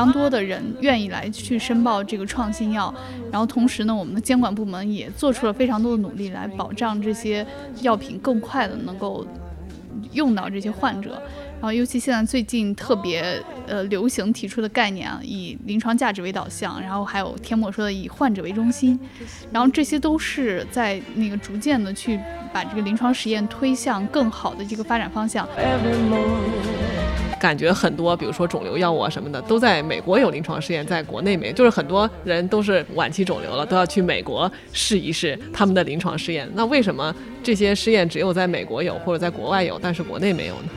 常多的人愿意来去申报这个创新药，然后同时呢，我们的监管部门也做出了非常多的努力来保障这些药品更快的能够用到这些患者。然后，尤其现在最近特别呃流行提出的概念啊，以临床价值为导向，然后还有天墨说的以患者为中心，然后这些都是在那个逐渐的去把这个临床实验推向更好的这个发展方向。感觉很多，比如说肿瘤药物啊什么的，都在美国有临床试验，在国内没，就是很多人都是晚期肿瘤了，都要去美国试一试他们的临床试验。那为什么这些试验只有在美国有或者在国外有，但是国内没有呢？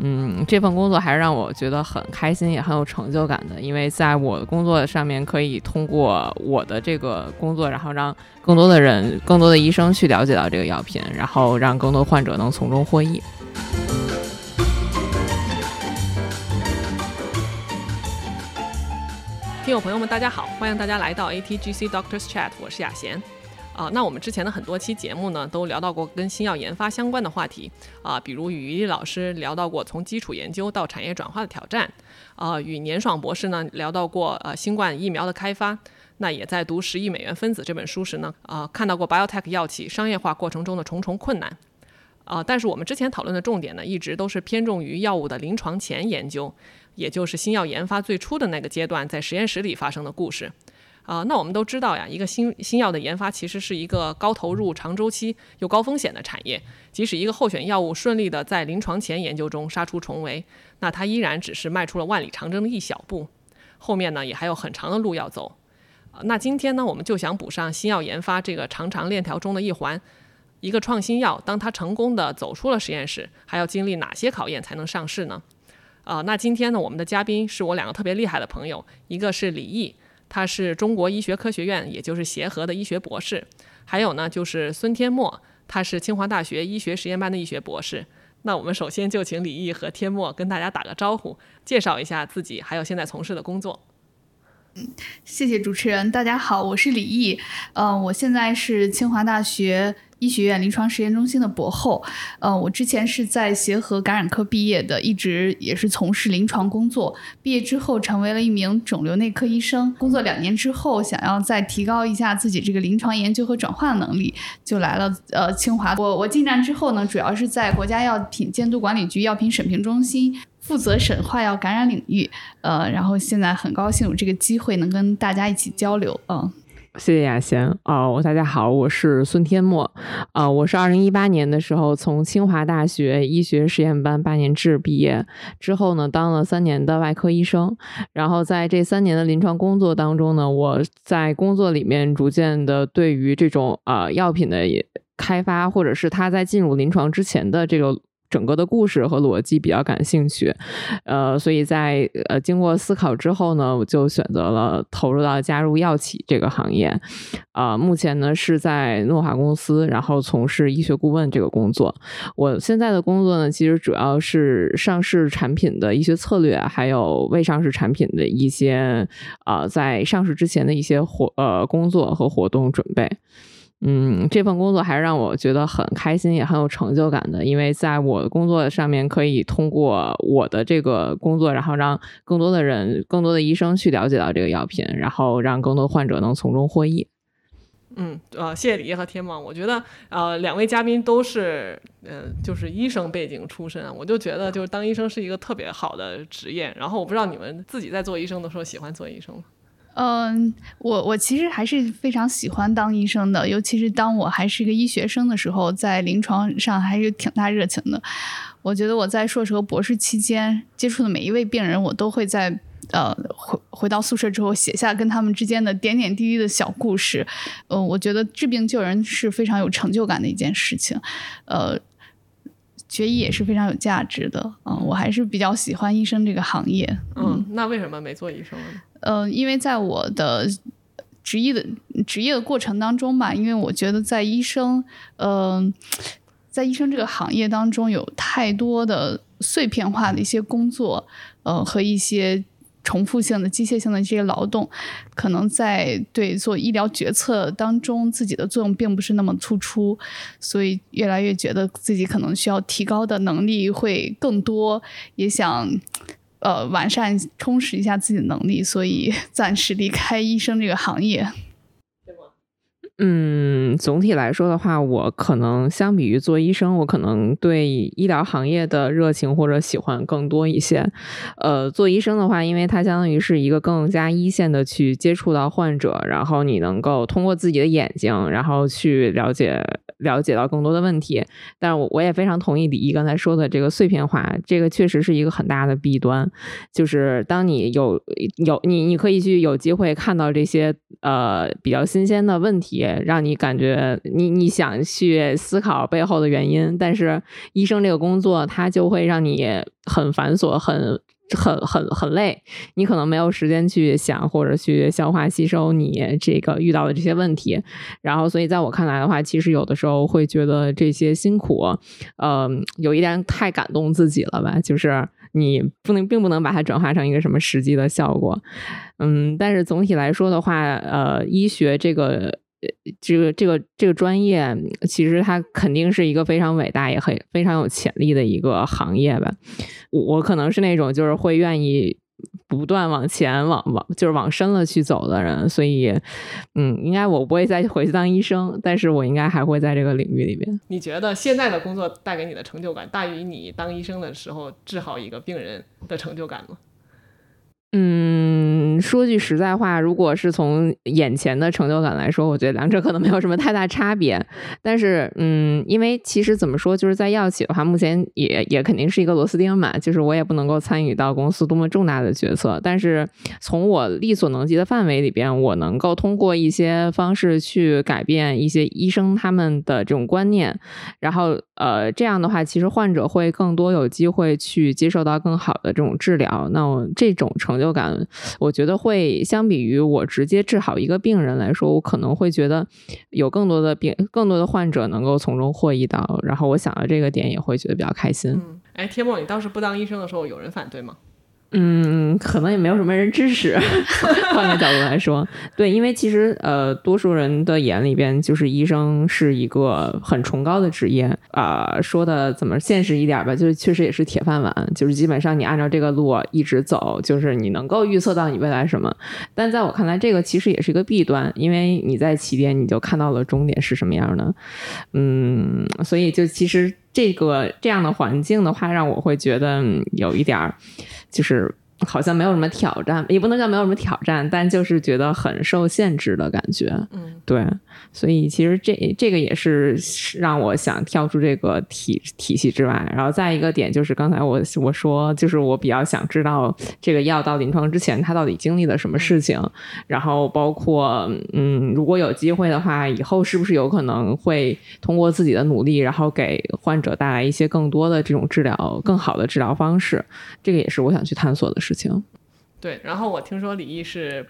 嗯，这份工作还是让我觉得很开心，也很有成就感的。因为在我的工作上面，可以通过我的这个工作，然后让更多的人、更多的医生去了解到这个药品，然后让更多患者能从中获益。听友朋友们，大家好，欢迎大家来到 ATGC Doctors Chat，我是雅贤。啊，那我们之前的很多期节目呢，都聊到过跟新药研发相关的话题。啊，比如与于丽老师聊到过从基础研究到产业转化的挑战，啊，与年爽博士呢聊到过呃新冠疫苗的开发，那也在读《十亿美元分子》这本书时呢，啊，看到过 biotech 药企商业化过程中的重重困难，啊，但是我们之前讨论的重点呢，一直都是偏重于药物的临床前研究，也就是新药研发最初的那个阶段，在实验室里发生的故事。啊，那我们都知道呀，一个新新药的研发其实是一个高投入、长周期又高风险的产业。即使一个候选药物顺利的在临床前研究中杀出重围，那它依然只是迈出了万里长征的一小步，后面呢也还有很长的路要走。那今天呢，我们就想补上新药研发这个长长链条中的一环，一个创新药，当它成功的走出了实验室，还要经历哪些考验才能上市呢？啊，那今天呢，我们的嘉宾是我两个特别厉害的朋友，一个是李毅。他是中国医学科学院，也就是协和的医学博士。还有呢，就是孙天墨，他是清华大学医学实验班的医学博士。那我们首先就请李毅和天墨跟大家打个招呼，介绍一下自己，还有现在从事的工作。谢谢主持人。大家好，我是李毅。嗯，我现在是清华大学。医学院临床实验中心的博后，呃，我之前是在协和感染科毕业的，一直也是从事临床工作。毕业之后成为了一名肿瘤内科医生，工作两年之后，想要再提高一下自己这个临床研究和转化能力，就来了呃清华。我我进站之后呢，主要是在国家药品监督管理局药品审评中心负责审化药感染领域，呃，然后现在很高兴有这个机会能跟大家一起交流，嗯。谢谢雅贤啊！大家好，我是孙天墨啊！我是二零一八年的时候从清华大学医学实验班八年制毕业之后呢，当了三年的外科医生。然后在这三年的临床工作当中呢，我在工作里面逐渐的对于这种啊药品的开发，或者是它在进入临床之前的这个。整个的故事和逻辑比较感兴趣，呃，所以在呃经过思考之后呢，我就选择了投入到加入药企这个行业，啊，目前呢是在诺华公司，然后从事医学顾问这个工作。我现在的工作呢，其实主要是上市产品的医学策略，还有未上市产品的一些啊，在上市之前的一些活呃工作和活动准备。嗯，这份工作还是让我觉得很开心，也很有成就感的。因为在我的工作上面，可以通过我的这个工作，然后让更多的人、更多的医生去了解到这个药品，然后让更多患者能从中获益。嗯，呃，谢谢李烨和天梦。我觉得，呃，两位嘉宾都是，呃，就是医生背景出身，我就觉得，就是当医生是一个特别好的职业。然后，我不知道你们自己在做医生的时候喜欢做医生吗？嗯，我我其实还是非常喜欢当医生的，尤其是当我还是一个医学生的时候，在临床上还是挺大热情的。我觉得我在硕士和博士期间接触的每一位病人，我都会在呃回回到宿舍之后写下跟他们之间的点点滴滴的小故事。嗯，我觉得治病救人是非常有成就感的一件事情。呃，学医也是非常有价值的。嗯，我还是比较喜欢医生这个行业。嗯，那为什么没做医生呢？呃，因为在我的职业的职业的过程当中吧，因为我觉得在医生，嗯，在医生这个行业当中有太多的碎片化的一些工作，呃，和一些重复性的、机械性的这些劳动，可能在对做医疗决策当中自己的作用并不是那么突出，所以越来越觉得自己可能需要提高的能力会更多，也想呃完善、充实一下自己的能力，所以暂时离开医生这个行业。嗯，总体来说的话，我可能相比于做医生，我可能对医疗行业的热情或者喜欢更多一些。呃，做医生的话，因为它相当于是一个更加一线的去接触到患者，然后你能够通过自己的眼睛，然后去了解了解到更多的问题。但我我也非常同意李毅刚才说的这个碎片化，这个确实是一个很大的弊端。就是当你有有你你可以去有机会看到这些呃比较新鲜的问题。让你感觉你你想去思考背后的原因，但是医生这个工作它就会让你很繁琐、很很很很累，你可能没有时间去想或者去消化吸收你这个遇到的这些问题。然后，所以在我看来的话，其实有的时候会觉得这些辛苦，呃，有一点太感动自己了吧？就是你不能并不能把它转化成一个什么实际的效果。嗯，但是总体来说的话，呃，医学这个。呃，这个这个这个专业，其实它肯定是一个非常伟大也很非常有潜力的一个行业吧。我我可能是那种就是会愿意不断往前往往就是往深了去走的人，所以嗯，应该我不会再回去当医生，但是我应该还会在这个领域里边。你觉得现在的工作带给你的成就感大于你当医生的时候治好一个病人的成就感吗？嗯，说句实在话，如果是从眼前的成就感来说，我觉得两者可能没有什么太大差别。但是，嗯，因为其实怎么说，就是在药企的话，目前也也肯定是一个螺丝钉嘛，就是我也不能够参与到公司多么重大的决策。但是从我力所能及的范围里边，我能够通过一些方式去改变一些医生他们的这种观念，然后呃，这样的话，其实患者会更多有机会去接受到更好的这种治疗。那我这种成就感，我觉得会相比于我直接治好一个病人来说，我可能会觉得有更多的病、更多的患者能够从中获益到，然后我想到这个点也会觉得比较开心。嗯，哎，天梦，你当时不当医生的时候，有人反对吗？嗯，可能也没有什么人支持。换个角度来说，对，因为其实呃，多数人的眼里边，就是医生是一个很崇高的职业啊。说的怎么现实一点吧，就是确实也是铁饭碗，就是基本上你按照这个路一直走，就是你能够预测到你未来什么。但在我看来，这个其实也是一个弊端，因为你在起点你就看到了终点是什么样的。嗯，所以就其实这个这样的环境的话，让我会觉得有一点儿。就是好像没有什么挑战，也不能叫没有什么挑战，但就是觉得很受限制的感觉。嗯，对。所以其实这这个也是让我想跳出这个体体系之外，然后再一个点就是刚才我我说就是我比较想知道这个药到临床之前它到底经历了什么事情，然后包括嗯如果有机会的话，以后是不是有可能会通过自己的努力，然后给患者带来一些更多的这种治疗更好的治疗方式，这个也是我想去探索的事情。对，然后我听说李毅是。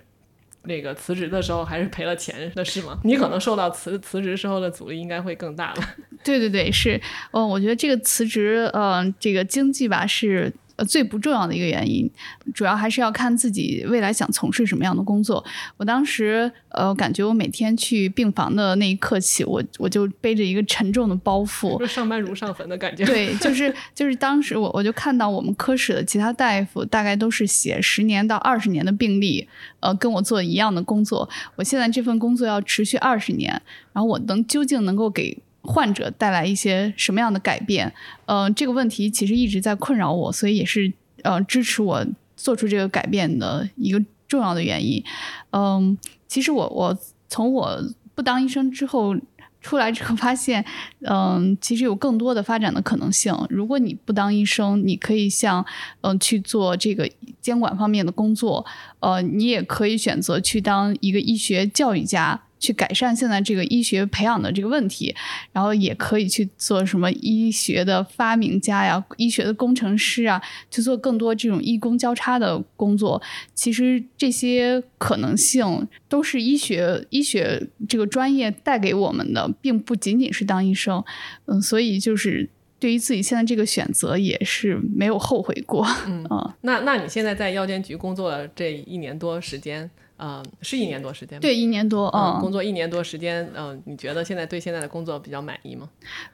那个辞职的时候还是赔了钱的是吗？你可能受到辞辞职时候的阻力应该会更大了。对对对，是，嗯，我觉得这个辞职，嗯，这个经济吧是。呃，最不重要的一个原因，主要还是要看自己未来想从事什么样的工作。我当时，呃，感觉我每天去病房的那一刻起，我我就背着一个沉重的包袱，上班如上坟的感觉。对，就是就是当时我我就看到我们科室的其他大夫，大概都是写十年到二十年的病历，呃，跟我做一样的工作。我现在这份工作要持续二十年，然后我能究竟能够给。患者带来一些什么样的改变？嗯，这个问题其实一直在困扰我，所以也是呃支持我做出这个改变的一个重要的原因。嗯，其实我我从我不当医生之后出来之后发现，嗯，其实有更多的发展的可能性。如果你不当医生，你可以像嗯去做这个监管方面的工作，呃，你也可以选择去当一个医学教育家。去改善现在这个医学培养的这个问题，然后也可以去做什么医学的发明家呀、医学的工程师啊，去做更多这种医工交叉的工作。其实这些可能性都是医学医学这个专业带给我们的，并不仅仅是当医生。嗯，所以就是对于自己现在这个选择也是没有后悔过。嗯，那那你现在在药监局工作这一年多时间？呃，是一年多时间吗？对，一年多，嗯，工作一年多时间，嗯，你觉得现在对现在的工作比较满意吗？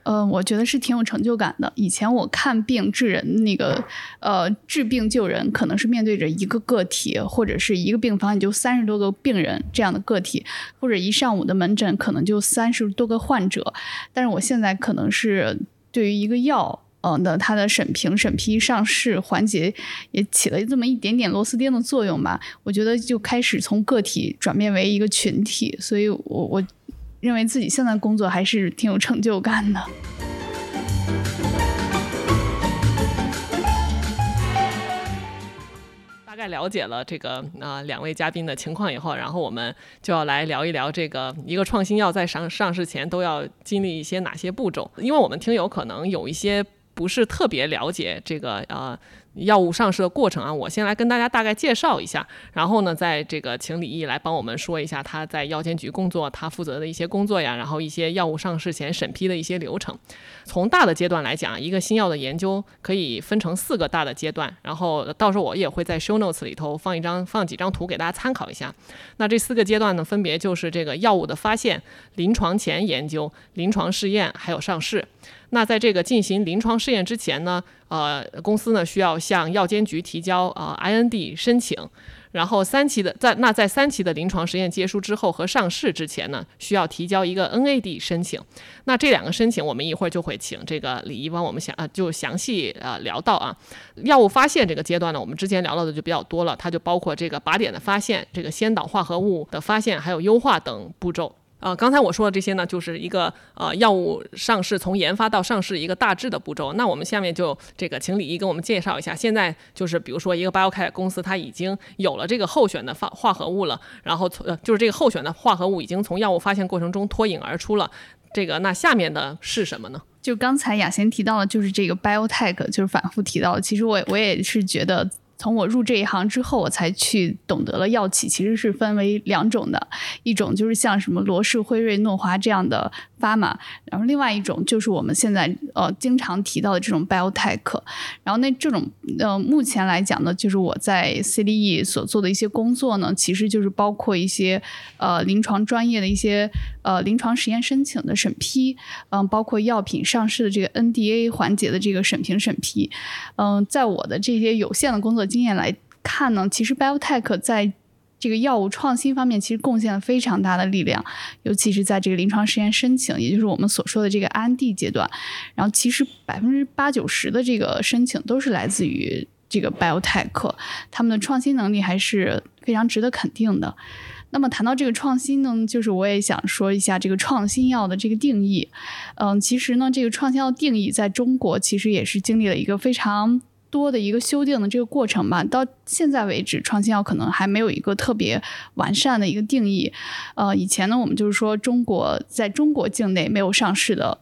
呃，我觉得是挺有成就感的。以前我看病治人，那个呃，治病救人，可能是面对着一个个体，或者是一个病房，也就三十多个病人这样的个体，或者一上午的门诊可能就三十多个患者。但是我现在可能是对于一个药。嗯，的它的审评、审批、上市环节也起了这么一点点螺丝钉的作用吧。我觉得就开始从个体转变为一个群体，所以我我认为自己现在工作还是挺有成就感的。大概了解了这个啊两位嘉宾的情况以后，然后我们就要来聊一聊这个一个创新药在上上市前都要经历一些哪些步骤，因为我们听友可能有一些。不是特别了解这个呃药物上市的过程啊，我先来跟大家大概介绍一下，然后呢，在这个请李毅来帮我们说一下他在药监局工作，他负责的一些工作呀，然后一些药物上市前审批的一些流程。从大的阶段来讲，一个新药的研究可以分成四个大的阶段，然后到时候我也会在 show notes 里头放一张放几张图给大家参考一下。那这四个阶段呢，分别就是这个药物的发现、临床前研究、临床试验还有上市。那在这个进行临床试验之前呢，呃，公司呢需要向药监局提交啊 IND 申请，然后三期的在那在三期的临床实验结束之后和上市之前呢，需要提交一个 NAD 申请。那这两个申请，我们一会儿就会请这个李毅帮我们详啊就详细呃聊到啊。药物发现这个阶段呢，我们之前聊到的就比较多了，它就包括这个靶点的发现、这个先导化合物的发现，还有优化等步骤。呃，刚才我说的这些呢，就是一个呃药物上市从研发到上市一个大致的步骤。那我们下面就这个请李毅跟我们介绍一下，现在就是比如说一个 BioCare 公司，它已经有了这个候选的化化合物了，然后从呃就是这个候选的化合物已经从药物发现过程中脱颖而出了。这个那下面的是什么呢？就刚才雅贤提到的，就是这个 BioTech，就是反复提到。其实我我也是觉得。从我入这一行之后，我才去懂得了药企其实是分为两种的，一种就是像什么罗氏、辉瑞、诺华这样的。发嘛，然后另外一种就是我们现在呃经常提到的这种 biotech，然后那这种呃目前来讲呢，就是我在 CDE 所做的一些工作呢，其实就是包括一些呃临床专业的一些呃临床实验申请的审批，嗯，包括药品上市的这个 NDA 环节的这个审评审批，嗯，在我的这些有限的工作经验来看呢，其实 biotech 在这个药物创新方面其实贡献了非常大的力量，尤其是在这个临床实验申请，也就是我们所说的这个 IND 阶段。然后，其实百分之八九十的这个申请都是来自于这个 biotech，他们的创新能力还是非常值得肯定的。那么，谈到这个创新呢，就是我也想说一下这个创新药的这个定义。嗯，其实呢，这个创新药定义在中国其实也是经历了一个非常。多的一个修订的这个过程吧，到现在为止，创新药可能还没有一个特别完善的一个定义。呃，以前呢，我们就是说中国在中国境内没有上市的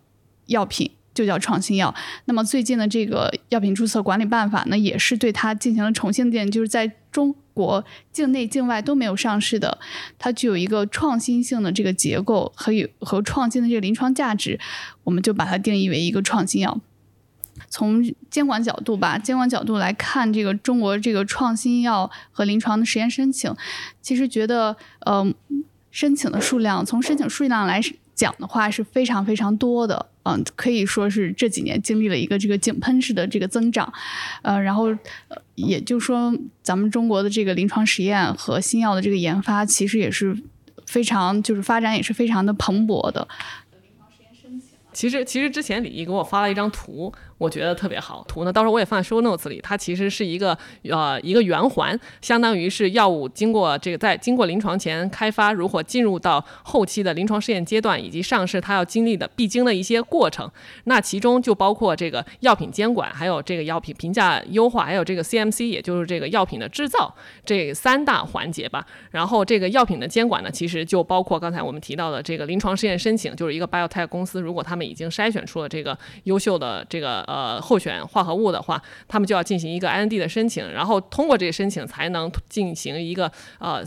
药品就叫创新药。那么最近的这个药品注册管理办法呢，也是对它进行了重新定，就是在中国境内、境外都没有上市的，它具有一个创新性的这个结构和和创新的这个临床价值，我们就把它定义为一个创新药。从监管角度吧，监管角度来看，这个中国这个创新药和临床的实验申请，其实觉得，呃，申请的数量，从申请数量来讲的话，是非常非常多的，嗯，可以说是这几年经历了一个这个井喷式的这个增长，呃，然后，也就说，咱们中国的这个临床实验和新药的这个研发，其实也是非常，就是发展也是非常的蓬勃的。其实，其实之前李毅给我发了一张图。我觉得特别好，图呢，到时候我也放在 show notes 里。它其实是一个呃一个圆环，相当于是药物经过这个在经过临床前开发，如果进入到后期的临床试验阶段以及上市，它要经历的必经的一些过程。那其中就包括这个药品监管，还有这个药品评价优化，还有这个 CMC，也就是这个药品的制造这三大环节吧。然后这个药品的监管呢，其实就包括刚才我们提到的这个临床试验申请，就是一个 biotech 公司，如果他们已经筛选出了这个优秀的这个。呃，候选化合物的话，他们就要进行一个 IND 的申请，然后通过这个申请才能进行一个呃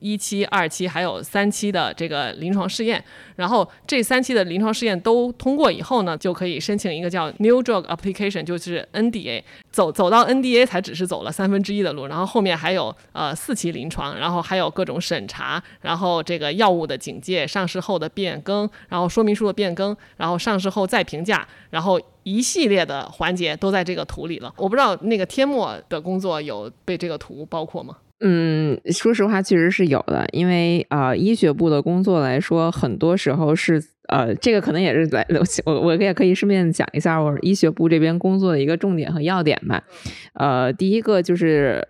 一期、二期还有三期的这个临床试验，然后这三期的临床试验都通过以后呢，就可以申请一个叫 New Drug Application，就是 NDA。走走到 NDA 才只是走了三分之一的路，然后后面还有呃四期临床，然后还有各种审查，然后这个药物的警戒、上市后的变更，然后说明书的变更，然后上市后再评价，然后一系列的环节都在这个图里了。我不知道那个天墨的工作有被这个图包括吗？嗯，说实话，确实是有的，因为呃，医学部的工作来说，很多时候是呃，这个可能也是来我我也可以顺便讲一下我医学部这边工作的一个重点和要点吧。呃，第一个就是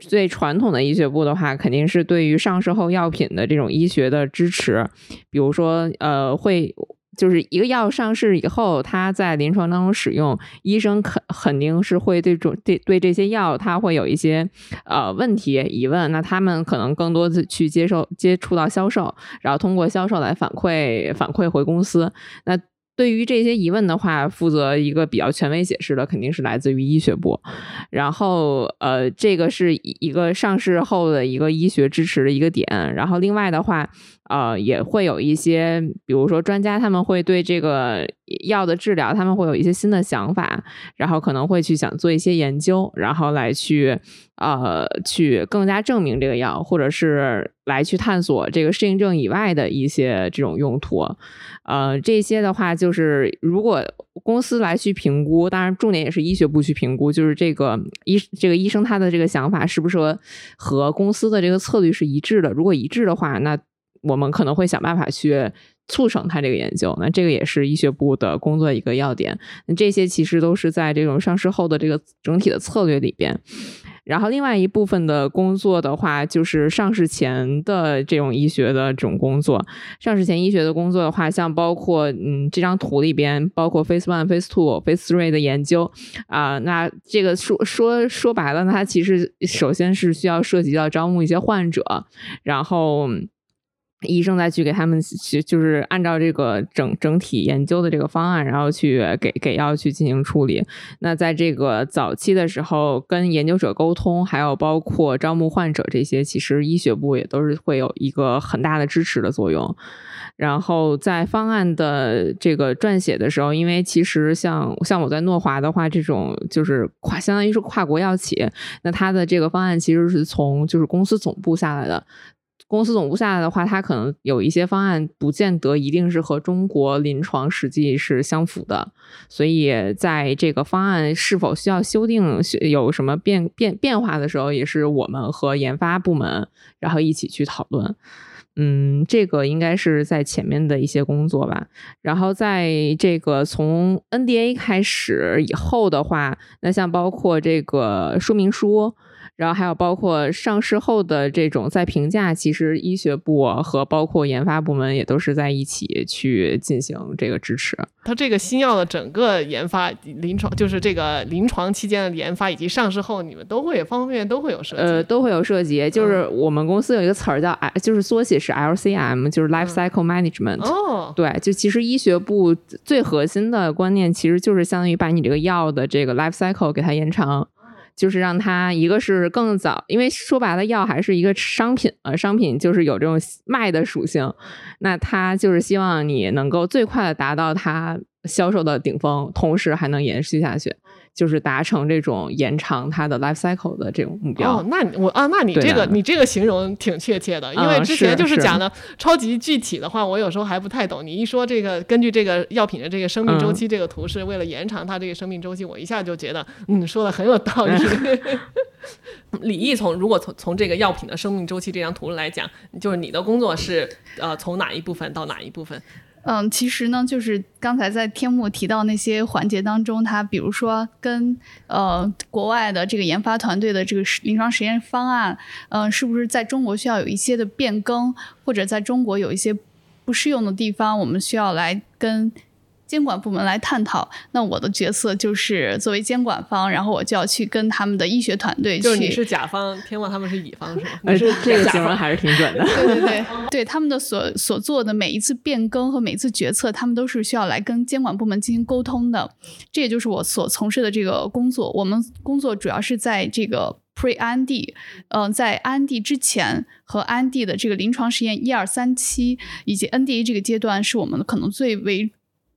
最传统的医学部的话，肯定是对于上市后药品的这种医学的支持，比如说呃会。就是一个药上市以后，它在临床当中使用，医生肯肯定是会对种对对这些药，它会有一些呃问题疑问，那他们可能更多的去接受接触到销售，然后通过销售来反馈反馈回公司，那。对于这些疑问的话，负责一个比较权威解释的肯定是来自于医学部。然后，呃，这个是一个上市后的一个医学支持的一个点。然后，另外的话，呃，也会有一些，比如说专家他们会对这个药的治疗，他们会有一些新的想法，然后可能会去想做一些研究，然后来去呃去更加证明这个药，或者是来去探索这个适应症以外的一些这种用途。呃，这些的话，就是如果公司来去评估，当然重点也是医学部去评估，就是这个医这个医生他的这个想法是不是和公司的这个策略是一致的？如果一致的话，那我们可能会想办法去促成他这个研究。那这个也是医学部的工作一个要点。那这些其实都是在这种上市后的这个整体的策略里边。然后另外一部分的工作的话，就是上市前的这种医学的这种工作。上市前医学的工作的话，像包括嗯这张图里边，包括 Phase One、Phase Two、Phase Three 的研究啊，那这个说说说白了，它其实首先是需要涉及到招募一些患者，然后。医生再去给他们去，就是按照这个整整体研究的这个方案，然后去给给药去进行处理。那在这个早期的时候，跟研究者沟通，还有包括招募患者这些，其实医学部也都是会有一个很大的支持的作用。然后在方案的这个撰写的时候，因为其实像像我在诺华的话，这种就是跨相当于是跨国药企，那它的这个方案其实是从就是公司总部下来的。公司总部下来的话，它可能有一些方案，不见得一定是和中国临床实际是相符的。所以，在这个方案是否需要修订、有什么变变变化的时候，也是我们和研发部门然后一起去讨论。嗯，这个应该是在前面的一些工作吧。然后，在这个从 NDA 开始以后的话，那像包括这个说明书。然后还有包括上市后的这种再评价，其实医学部和包括研发部门也都是在一起去进行这个支持。它这个新药的整个研发、临床，就是这个临床期间的研发以及上市后，你们都会方方面面都会有涉及。呃，都会有涉及。就是我们公司有一个词儿叫 I，就是缩写是 LCM，就是 Life Cycle Management。哦，对，就其实医学部最核心的观念，其实就是相当于把你这个药的这个 Life Cycle 给它延长。就是让它一个是更早，因为说白了，药还是一个商品呃，商品就是有这种卖的属性，那它就是希望你能够最快的达到它销售的顶峰，同时还能延续下去。就是达成这种延长它的 life cycle 的这种目标。哦，那我啊，那你这个你这个形容挺确切的，因为之前就是讲的超级具体的话，我有时候还不太懂。你一说这个根据这个药品的这个生命周期这个图是为了延长它这个生命周期，我一下就觉得嗯说的很有道理。李毅从如果从从这个药品的生命周期这张图来讲，就是你的工作是呃从哪一部分到哪一部分？嗯，其实呢，就是刚才在天幕提到那些环节当中，它比如说跟呃国外的这个研发团队的这个临床实验方案，嗯，是不是在中国需要有一些的变更，或者在中国有一些不适用的地方，我们需要来跟。监管部门来探讨，那我的角色就是作为监管方，然后我就要去跟他们的医学团队。就是你是甲方，天望他们是乙方，是吗？而是这个形容还是挺准的。对对对，对 他们的所所做的每一次变更和每一次决策，他们都是需要来跟监管部门进行沟通的。这也就是我所从事的这个工作。我们工作主要是在这个。pre IND，嗯，在 IND 之前和 IND 的这个临床实验一二三期以及 NDA 这个阶段，是我们可能最为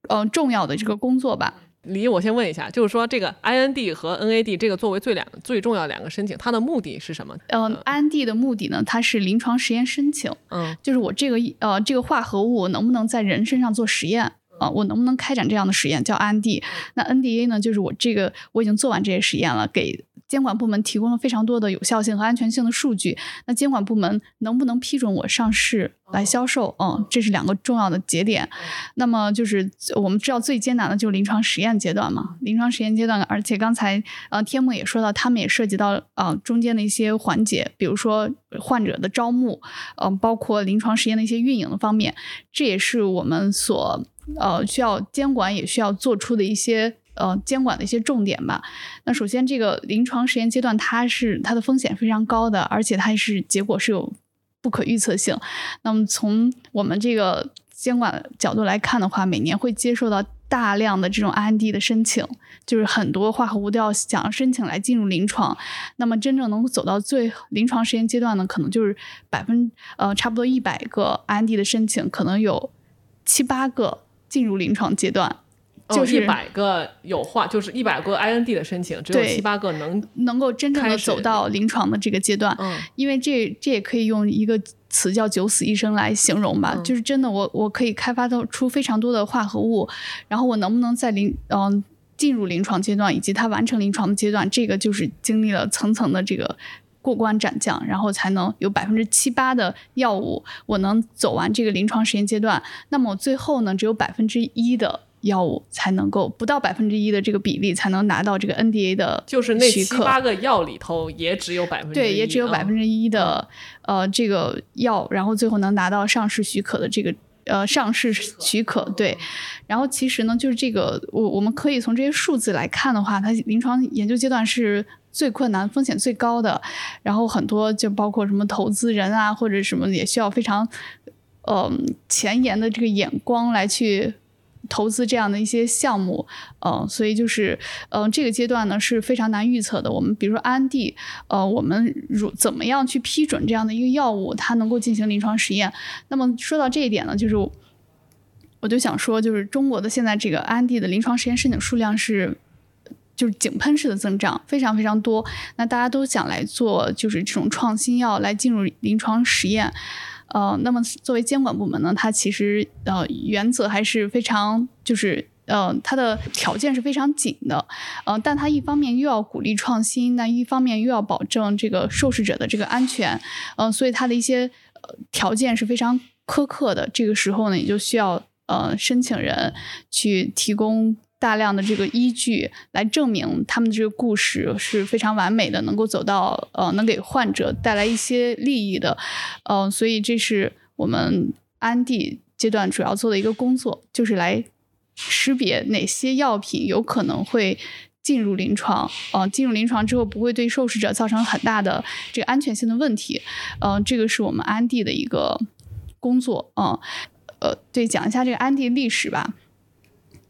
呃重要的这个工作吧。李，我先问一下，就是说这个 IND 和 NAD 这个作为最两最重要两个申请，它的目的是什么？嗯，IND 的目的呢，它是临床实验申请，嗯，就是我这个呃这个化合物能不能在人身上做实验啊、我能不能开展这样的实验叫 IND。那 NDA 呢，就是我这个我已经做完这些实验了，给监管部门提供了非常多的有效性和安全性的数据。那监管部门能不能批准我上市来销售？嗯，这是两个重要的节点。那么就是我们知道最艰难的就是临床实验阶段嘛，临床实验阶段，而且刚才呃天幕也说到，他们也涉及到呃中间的一些环节，比如说患者的招募，嗯、包括临床实验的一些运营的方面，这也是我们所呃需要监管也需要做出的一些。呃，监管的一些重点吧。那首先，这个临床实验阶段，它是它的风险非常高的，而且它是结果是有不可预测性。那么从我们这个监管角度来看的话，每年会接受到大量的这种 IND 的申请，就是很多化合物都要想要申请来进入临床。那么真正能走到最临床实验阶段呢，可能就是百分呃差不多一百个 IND 的申请，可能有七八个进入临床阶段。就是一百个有化，就是一百个 IND 的申请，只有七八个能，能够真正的走到临床的这个阶段，嗯因为这这也可以用一个词叫“九死一生”来形容吧，嗯就是真的我我可以开发到出非常多的化合物，然后我能不能在临嗯、进入临床阶段，以及它完成临床的阶段，这个就是经历了层层的这个。过关斩将，然后才能有百分之七八的药物我能走完这个临床实验阶段。那么我最后呢，只有百分之一的药物才能够不到百分之一的这个比例才能拿到这个 NDA 的就是那七八个药里头也只有百分之对，也只有百分之之一的、呃这个药，然后最后能拿到上市许可的这个呃上市许可。对，然后其实呢，就是这个我我们可以从这些数字来看的话，它临床研究阶段是。最困难、风险最高的，然后很多就包括什么投资人啊，或者什么也需要非常，嗯、前沿的这个眼光来去投资这样的一些项目，呃，所以就是，呃，这个阶段呢是非常难预测的。我们比如说安地，呃，我们如怎么样去批准这样的一个药物，它能够进行临床实验？那么说到这一点呢，就是我就想说，就是中国的现在这个安地的临床实验申请数量是。就是井喷式的增长，非常非常多。那大家都想来做，就是这种创新药来进入临床实验。呃，那么作为监管部门呢，它其实呃原则还是非常就是呃它的条件是非常紧的，呃，但它一方面又要鼓励创新，那一方面又要保证这个受试者的这个安全，呃，所以它的一些呃条件是非常苛刻的。这个时候呢，也就需要呃申请人去提供。大量的这个依据来证明他们的这个故事是非常完美的，能够走到呃能给患者带来一些利益的，呃，所以这是我们安地阶段主要做的一个工作，就是来识别哪些药品有可能会进入临床，呃，进入临床之后不会对受试者造成很大的这个安全性的问题，呃，这个是我们安地的一个工作，嗯、呃，对，讲一下这个安地历史吧。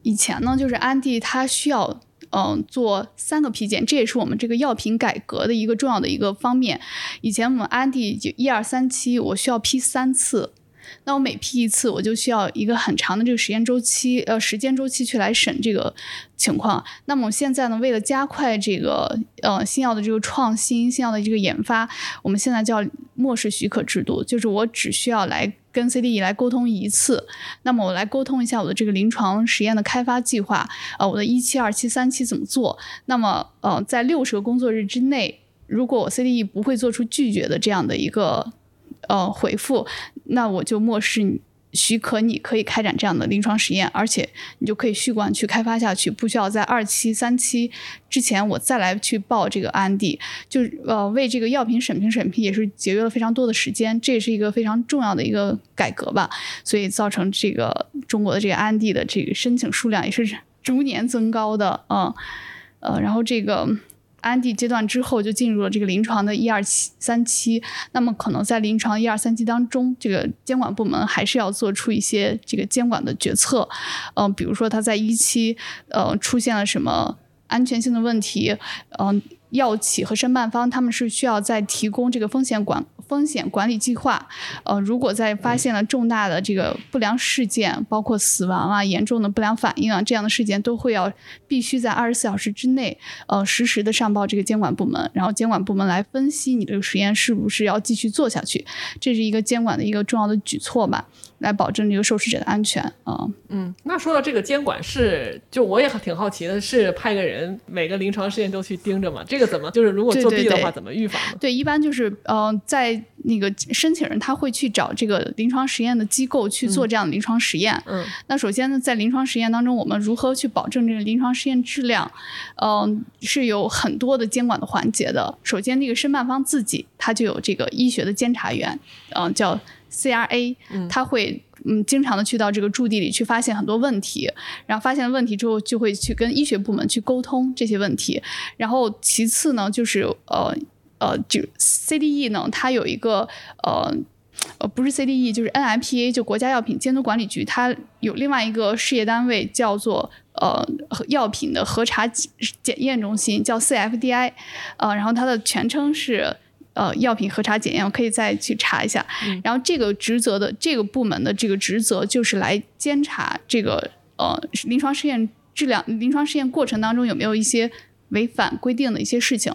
以前呢，就是安迪他需要嗯做三个批件，这也是我们这个药品改革的一个重要的一个方面。以前我们安迪就一二三期，我需要批三次。那我每批一次，我就需要一个很长的这个实验周期，呃，时间周期去来审这个情况。那么我现在呢，为了加快这个呃新药的这个创新、新药的这个研发，我们现在叫末世许可制度，就是我只需要来跟 CDE 来沟通一次，那么我来沟通一下我的这个临床实验的开发计划，呃，我的一期、二期、三期怎么做？那么呃，在六十个工作日之内，如果我 CDE 不会做出拒绝的这样的一个呃回复，那我就漠视你。许可你可以开展这样的临床实验，而且你就可以续管去开发下去，不需要在二期、三期之前我再来去报这个安地，就呃为这个药品审评审批也是节约了非常多的时间，这也是一个非常重要的一个改革吧，所以造成这个中国的这个安地的这个申请数量也是逐年增高的，嗯呃，然后这个。安地阶段之后，就进入了这个临床的一二期、三期。那么，可能在临床一二三期当中，这个监管部门还是要做出一些这个监管的决策。嗯、比如说他在一期呃出现了什么安全性的问题，嗯、药企和申办方他们是需要在提供这个风险管风险管理计划。呃，如果在发现了重大的这个不良事件，包括死亡啊、严重的不良反应啊这样的事件，都会要必须在二十四小时之内，呃，实时的上报这个监管部门，然后监管部门来分析你这个实验是不是要继续做下去。这是一个监管的一个重要的举措吧。来保证这个受试者的安全啊。嗯，那说到这个监管是，就我也挺好奇的，是派个人每个临床试验都去盯着吗？这个怎么就是如果作弊的话，怎么预防呢？对，一般就是呃，在那个申请人他会去找这个临床实验的机构去做这样的临床实验。嗯，那首先呢，在临床实验当中，我们如何去保证这个临床实验质量？嗯，是有很多的监管的环节的。首先，那个申办方自己他就有这个医学的监察员，嗯，叫。CRA，他会嗯经常的去到这个驻地里去发现很多问题，然后发现了问题之后就会去跟医学部门去沟通这些问题，然后其次呢就是呃呃就 CDE 呢它有一个呃呃不是 CDE 就是 NMPA 就国家药品监督管理局，它有另外一个事业单位叫做呃药品的核查检验中心叫 CFDI，呃然后它的全称是。呃，药品核查检验，我可以再去查一下。然后这个职责的这个部门的这个职责就是来监察这个呃临床试验质量、临床试验过程当中有没有一些违反规定的一些事情。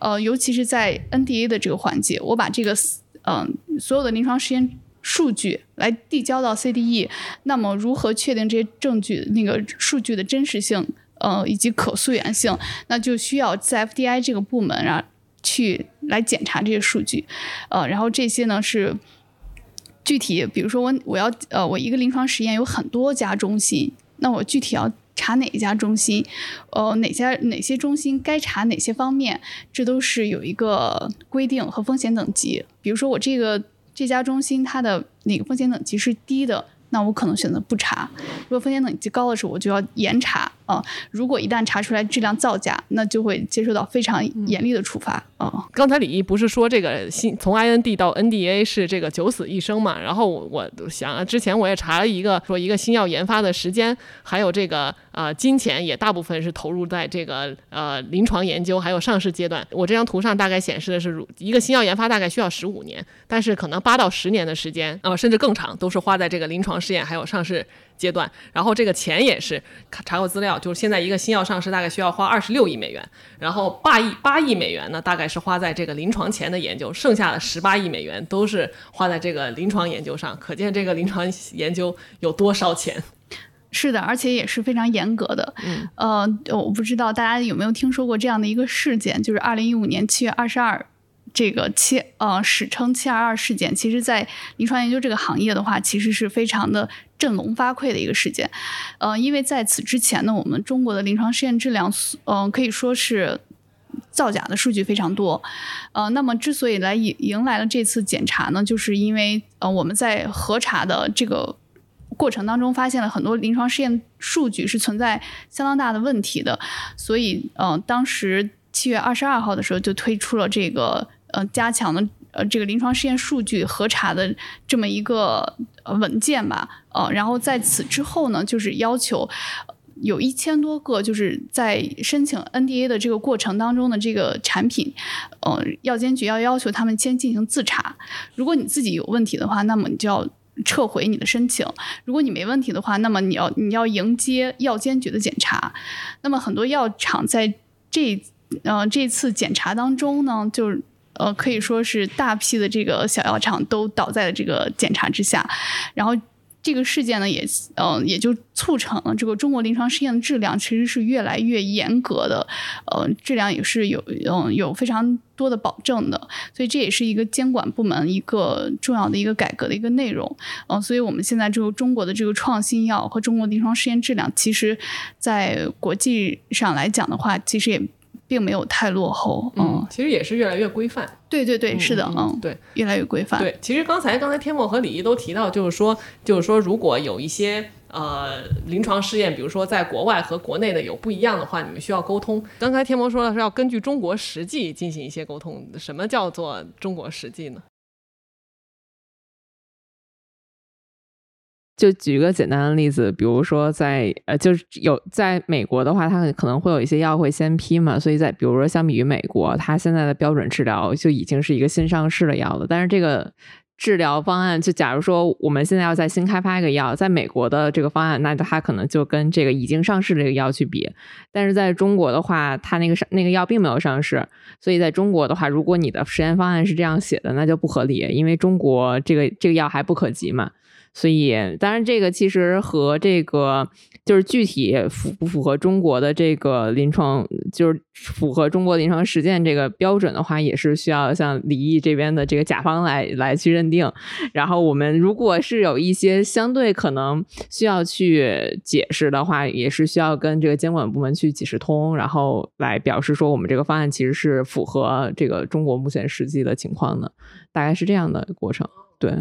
呃，尤其是在 NDA 的这个环节，我把这个嗯所有的临床实验数据来递交到 CDE，那么如何确定这些证据那个数据的真实性，呃以及可溯源性，那就需要在 FDI 这个部门啊。去来检查这些数据，呃，然后这些呢是具体，比如说我我要呃我一个临床实验有很多家中心，那我具体要查哪一家中心，呃哪家哪些中心该查哪些方面，这都是有一个规定和风险等级。比如说我这个这家中心它的哪个风险等级是低的。那我可能选择不查，如果风险等级高的时候，我就要严查啊。如果一旦查出来质量造假，那就会接受到非常严厉的处罚啊。刚才李毅不是说这个新从 IND 到 NDA 是这个九死一生嘛？然后我想之前我也查了一个，说一个新药研发的时间，还有这个呃金钱也大部分是投入在这个呃临床研究还有上市阶段。我这张图上大概显示的是，一个新药研发大概需要十五年，但是可能八到十年的时间，呃甚至更长，都是花在这个临床。试验还有上市阶段，然后这个钱也是查过资料，就是现在一个新药上市大概需要花二十六亿美元，然后八亿八亿美元呢，大概是花在这个临床前的研究，剩下的十八亿美元都是花在这个临床研究上，可见这个临床研究有多烧钱。是的，而且也是非常严格的。嗯，呃，我不知道大家有没有听说过这样的一个事件，就是二零一五年七月二十二。这个七呃史称七二二事件，其实，在临床研究这个行业的话，其实是非常的振聋发聩的一个事件。呃，因为在此之前呢，我们中国的临床试验质量，嗯，可以说是造假的数据非常多。呃，那么之所以来迎迎来了这次检查呢，就是因为呃我们在核查的这个过程当中，发现了很多临床试验数据是存在相当大的问题的，所以呃当时七月二十二号的时候就推出了这个。呃，加强的呃这个临床试验数据核查的这么一个文件吧，呃，然后在此之后呢，就是要求有一千多个，就是在申请 NDA 的这个过程当中的这个产品，呃，药监局要要求他们先进行自查，如果你自己有问题的话，那么你就要撤回你的申请；如果你没问题的话，那么你要你要迎接药监局的检查。那么很多药厂在这呃这次检查当中呢，就是。呃，可以说是大批的这个小药厂都倒在了这个检查之下，然后这个事件呢，也嗯，也就促成了这个中国临床试验的质量其实是越来越严格的，呃，质量也是有嗯有非常多的保证的，所以这也是一个监管部门一个重要的一个改革的一个内容，嗯，所以我们现在这个中国的这个创新药和中国临床试验质量，其实在国际上来讲的话，其实也。并没有太落后，嗯，其实也是越来越规范。对对对，是的，嗯，对，越来越规范。对，其实刚才刚才天墨和李毅都提到，就是说，就是说，如果有一些呃临床试验，比如说在国外和国内的有不一样的话，你们需要沟通。刚才天墨说了是要根据中国实际进行一些沟通，什么叫做中国实际呢？就举一个简单的例子，比如说在呃，就是有在美国的话，它可能会有一些药会先批嘛，所以在比如说相比于美国，它现在的标准治疗就已经是一个新上市的药了。但是这个治疗方案，就假如说我们现在要再新开发一个药，在美国的这个方案，那它可能就跟这个已经上市这个药去比。但是在中国的话，它那个上那个药并没有上市，所以在中国的话，如果你的实验方案是这样写的，那就不合理，因为中国这个这个药还不可及嘛。所以，当然，这个其实和这个就是具体符不符合中国的这个临床，就是符合中国临床实践这个标准的话，也是需要像李毅这边的这个甲方来来去认定。然后，我们如果是有一些相对可能需要去解释的话，也是需要跟这个监管部门去解释通，然后来表示说我们这个方案其实是符合这个中国目前实际的情况的，大概是这样的过程。对。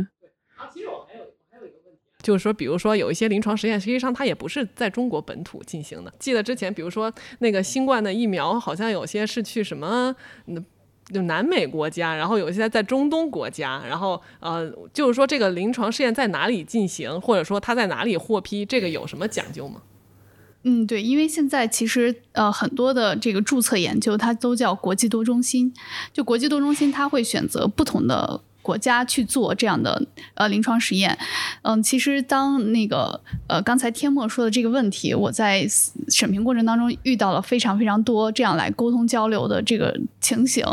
就是说，比如说有一些临床实验，实际上它也不是在中国本土进行的。记得之前，比如说那个新冠的疫苗，好像有些是去什么，就南美国家，然后有些在中东国家，然后呃，就是说这个临床试验在哪里进行，或者说它在哪里获批，这个有什么讲究吗？嗯，对，因为现在其实呃很多的这个注册研究，它都叫国际多中心，就国际多中心，它会选择不同的。国家去做这样的呃临床实验，嗯，其实当那个呃刚才天墨说的这个问题，我在审评过程当中遇到了非常非常多这样来沟通交流的这个情形。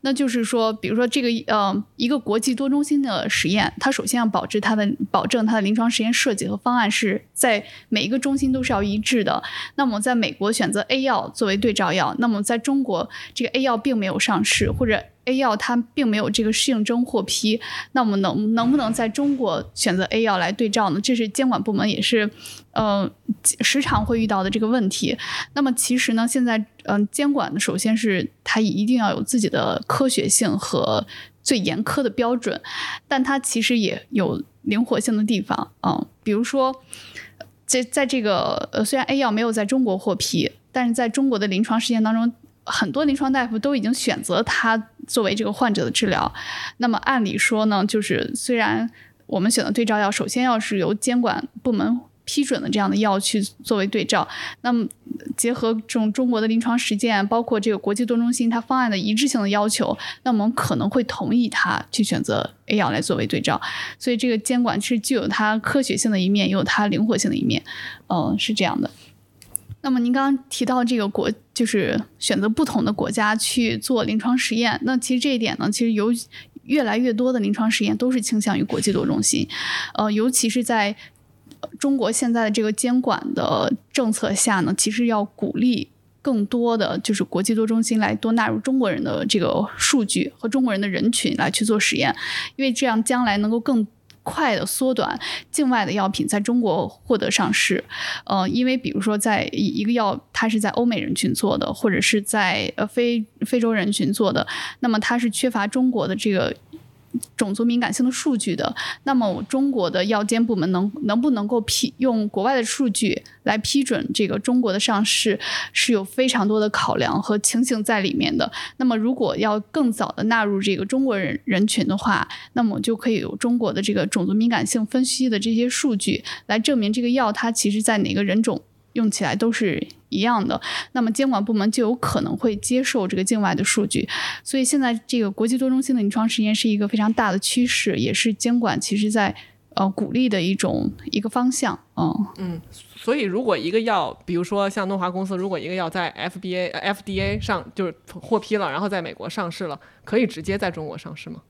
那就是说，比如说这个呃一个国际多中心的实验，它首先要保质它的保证它的临床实验设计和方案是在每一个中心都是要一致的。那么在美国选择 A 药作为对照药，那么在中国这个 A 药并没有上市或者。A 药它并没有这个适应症获批，那我们能能不能在中国选择 A 药来对照呢？这是监管部门也是，呃，时常会遇到的这个问题。那么其实呢，现在嗯，监管，首先是它一定要有自己的科学性和最严苛的标准，但它其实也有灵活性的地方啊。比如说，在在这个呃，虽然 A 药没有在中国获批，但是在中国的临床实验当中。很多临床大夫都已经选择它作为这个患者的治疗。那么按理说呢，就是虽然我们选择对照药，首先要是由监管部门批准的这样的药去作为对照。那么结合这种中国的临床实践，包括这个国际多中心它方案的一致性的要求，那我们可能会同意它去选择 A 药来作为对照。所以这个监管是具有它科学性的一面，也有它灵活性的一面。嗯，是这样的。那么您刚刚提到这个国，就是选择不同的国家去做临床实验。那其实这一点呢，其实有越来越多的临床实验都是倾向于国际多中心，呃，尤其是在中国现在的这个监管的政策下呢，其实要鼓励更多的就是国际多中心来多纳入中国人的这个数据和中国人的人群来去做实验，因为这样将来能够更。快的缩短境外的药品在中国获得上市，呃，因为比如说在一个药，它是在欧美人群做的，或者是在呃非非洲人群做的，那么它是缺乏中国的这个。种族敏感性的数据的，那么中国的药监部门能能不能够批用国外的数据来批准这个中国的上市，是有非常多的考量和情形在里面的。那么如果要更早的纳入这个中国人人群的话，那么就可以有中国的这个种族敏感性分析的这些数据来证明这个药它其实在哪个人种。用起来都是一样的，那么监管部门就有可能会接受这个境外的数据，所以现在这个国际多中心的临床实验是一个非常大的趋势，也是监管其实在呃鼓励的一种一个方向。嗯嗯，所以如果一个药，比如说像诺华公司，如果一个药在 FBA、FDA 上就是获批了，然后在美国上市了，可以直接在中国上市吗？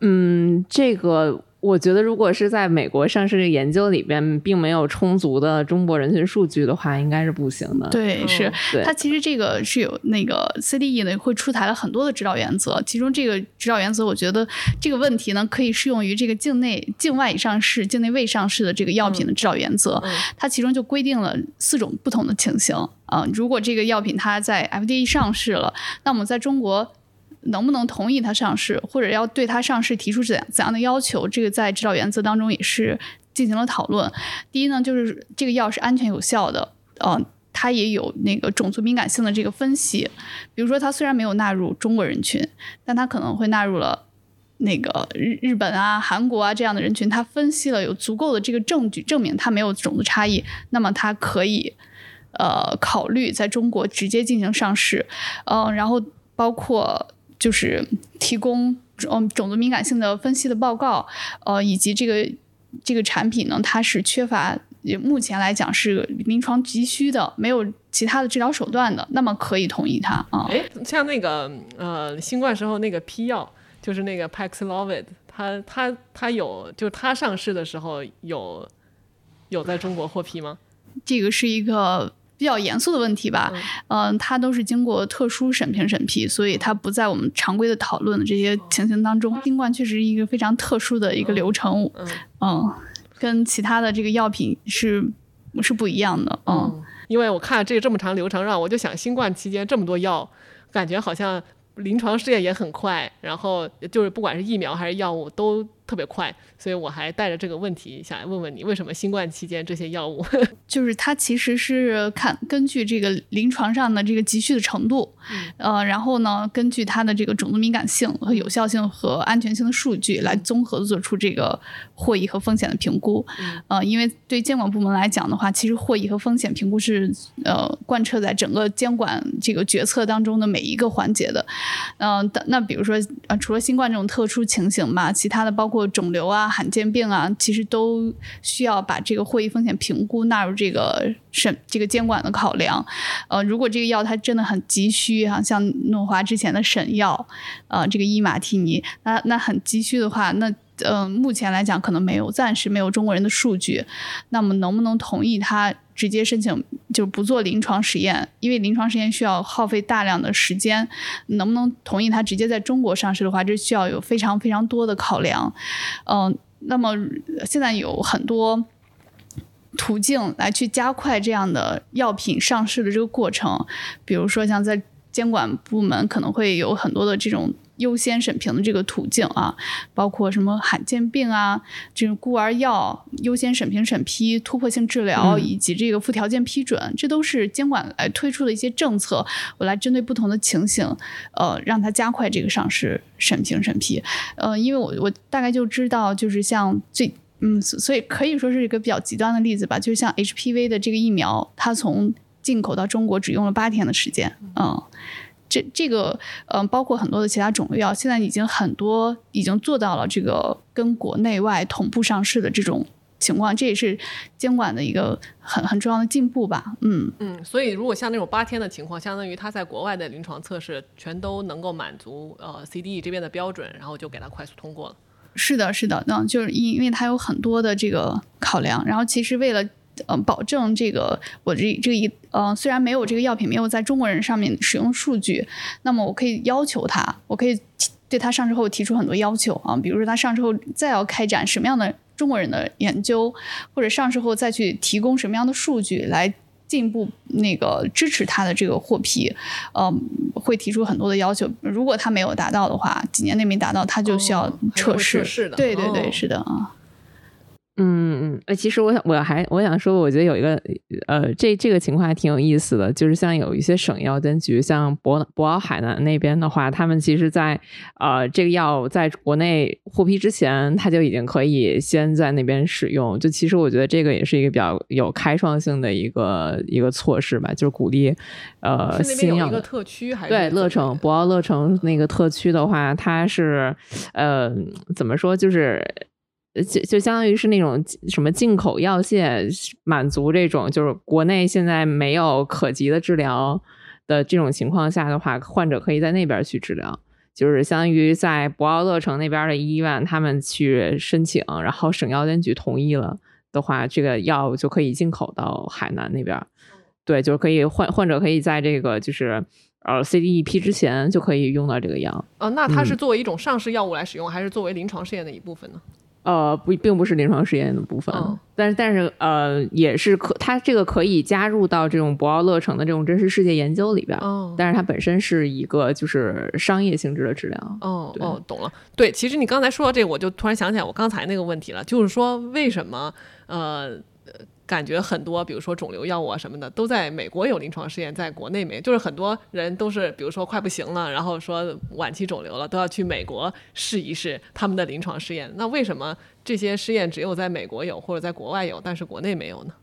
嗯，这个。我觉得，如果是在美国上市的研究里边，并没有充足的中国人群数据的话，应该是不行的。对，是它其实这个是有那个 CDE 呢，会出台了很多的指导原则，其中这个指导原则，我觉得这个问题呢，可以适用于这个境内、境外已上市、境内未上市的这个药品的指导原则。它其中就规定了四种不同的情形啊，如果这个药品它在 FDA 上市了，那我们在中国。能不能同意它上市，或者要对它上市提出怎怎样的要求？这个在指导原则当中也是进行了讨论。第一呢，就是这个药是安全有效的，呃，它也有那个种族敏感性的这个分析。比如说，它虽然没有纳入中国人群，但它可能会纳入了那个日日本啊、韩国啊这样的人群，他分析了有足够的这个证据证明它没有种族差异，那么它可以呃考虑在中国直接进行上市，嗯、然后包括就是提供嗯种族敏感性的分析的报告，呃，以及这个这个产品呢，它是缺乏也目前来讲是临床急需的，没有其他的治疗手段的，那么可以同意它啊。哎，像那个呃，新冠时候那个批药，就是那个 Paxlovid，它它它有，就它上市的时候有有在中国获批吗？这个是一个比较严肃的问题吧，嗯、它都是经过特殊审评审批，所以它不在我们常规的讨论的这些情形当中。新冠确实是一个非常特殊的一个流程，嗯嗯，跟其他的这个药品是是不一样的，嗯。因为我看这个这么长流程，让我就想新冠期间这么多药，感觉好像临床试验也很快，然后就是不管是疫苗还是药物都特别快，所以我还带着这个问题想来问问你，为什么新冠期间这些药物？就是它其实是看根据这个临床上的这个急需的程度，呃，然后呢，根据它的这个种族敏感性和有效性和安全性的数据来综合地做出这个获益和风险的评估。呃，因为对监管部门来讲的话，其实获益和风险评估是呃贯彻在整个监管这个决策当中的每一个环节的。嗯、呃，那比如说啊，除了新冠这种特殊情形吧，其他的包括肿瘤啊、罕见病啊，其实都需要把这个获益风险评估纳入这个审这个监管的考量。呃，如果这个药它真的很急需哈、像诺华之前的审药，呃，这个伊马替尼，那那很急需的话，那呃，目前来讲可能没有，暂时没有中国人的数据。那么能不能同意他直接申请，就不做临床实验？因为临床实验需要耗费大量的时间，能不能同意他直接在中国上市的话，这需要有非常非常多的考量。嗯、那么现在有很多。途径来去加快这样的药品上市的这个过程，比如说像在监管部门可能会有很多的这种优先审评的这个途径啊，包括什么罕见病啊，这种孤儿药优先审评审批、突破性治疗、嗯以及这个附条件批准，这都是监管来推出的一些政策，我来针对不同的情形，呃，让它加快这个上市审评审批。呃，因为我我大概就知道，就是像最嗯，所所以可以说是一个比较极端的例子吧，就是像 HPV 的这个疫苗，它从进口到中国只用了八天的时间，嗯。这这个，嗯、包括很多的其他种类药，现在已经很多已经做到了这个跟国内外同步上市的这种情况，这也是监管的一个很很重要的进步吧。嗯，嗯，所以如果像那种八天的情况，相当于他在国外的临床测试全都能够满足呃 CDE 这边的标准，然后就给他快速通过了。是的，是的，那就是因因为它有很多的这个考量，然后其实为了。呃，保证这个我这这一呃，虽然没有这个药品没有在中国人上面使用数据，那么我可以要求他，我可以提对他上市后提出很多要求啊，比如说他上市后再要开展什么样的中国人的研究，或者上市后再去提供什么样的数据来进一步那个支持他的这个获批，呃，会提出很多的要求。如果他没有达到的话，几年内没达到，他就需要撤市是会测试。测试的对对对，哦是的啊。嗯嗯，呃，其实我想我还我想说，我觉得有一个呃，这这个情况还挺有意思的，就是像有一些省药监局，像博博鳌海南那边的话，他们其实在呃这个药在国内获批之前，它就已经可以先在那边使用。就其实我觉得这个也是一个比较有开创性的一个一个措施吧，就是鼓励呃是那边新药个特区还是对，乐城博鳌乐城那个特区的话，它是呃怎么说，就是呃就就相当于是那种什么进口药械，满足这种就是国内现在没有可及的治疗的这种情况下的话，患者可以在那边去治疗。就是相当于在博鳌乐城那边的医院，他们去申请，然后省药监局同意了的话，这个药就可以进口到海南那边。对，就是可以患患者可以在这个就是呃，CDEP 之前就可以用到这个药。呃，那它是嗯作为一种上市药物来使用，还是作为临床试验的一部分呢？呃，不，并不是临床实验的部分，嗯但是但是呃，也是可，它这个可以加入到这种博鳌乐城的这种真实世界研究里边，哦但是它本身是一个就是商业性质的治疗。哦哦，懂了。对，其实你刚才说到这个，我就突然想起来我刚才那个问题了，就是说为什么呃感觉很多，比如说肿瘤药物啊什么的，都在美国有临床试验，在国内没。就是很多人都是，比如说快不行了，然后说晚期肿瘤了，都要去美国试一试他们的临床试验。那为什么这些试验只有在美国有或者在国外有，但是国内没有呢？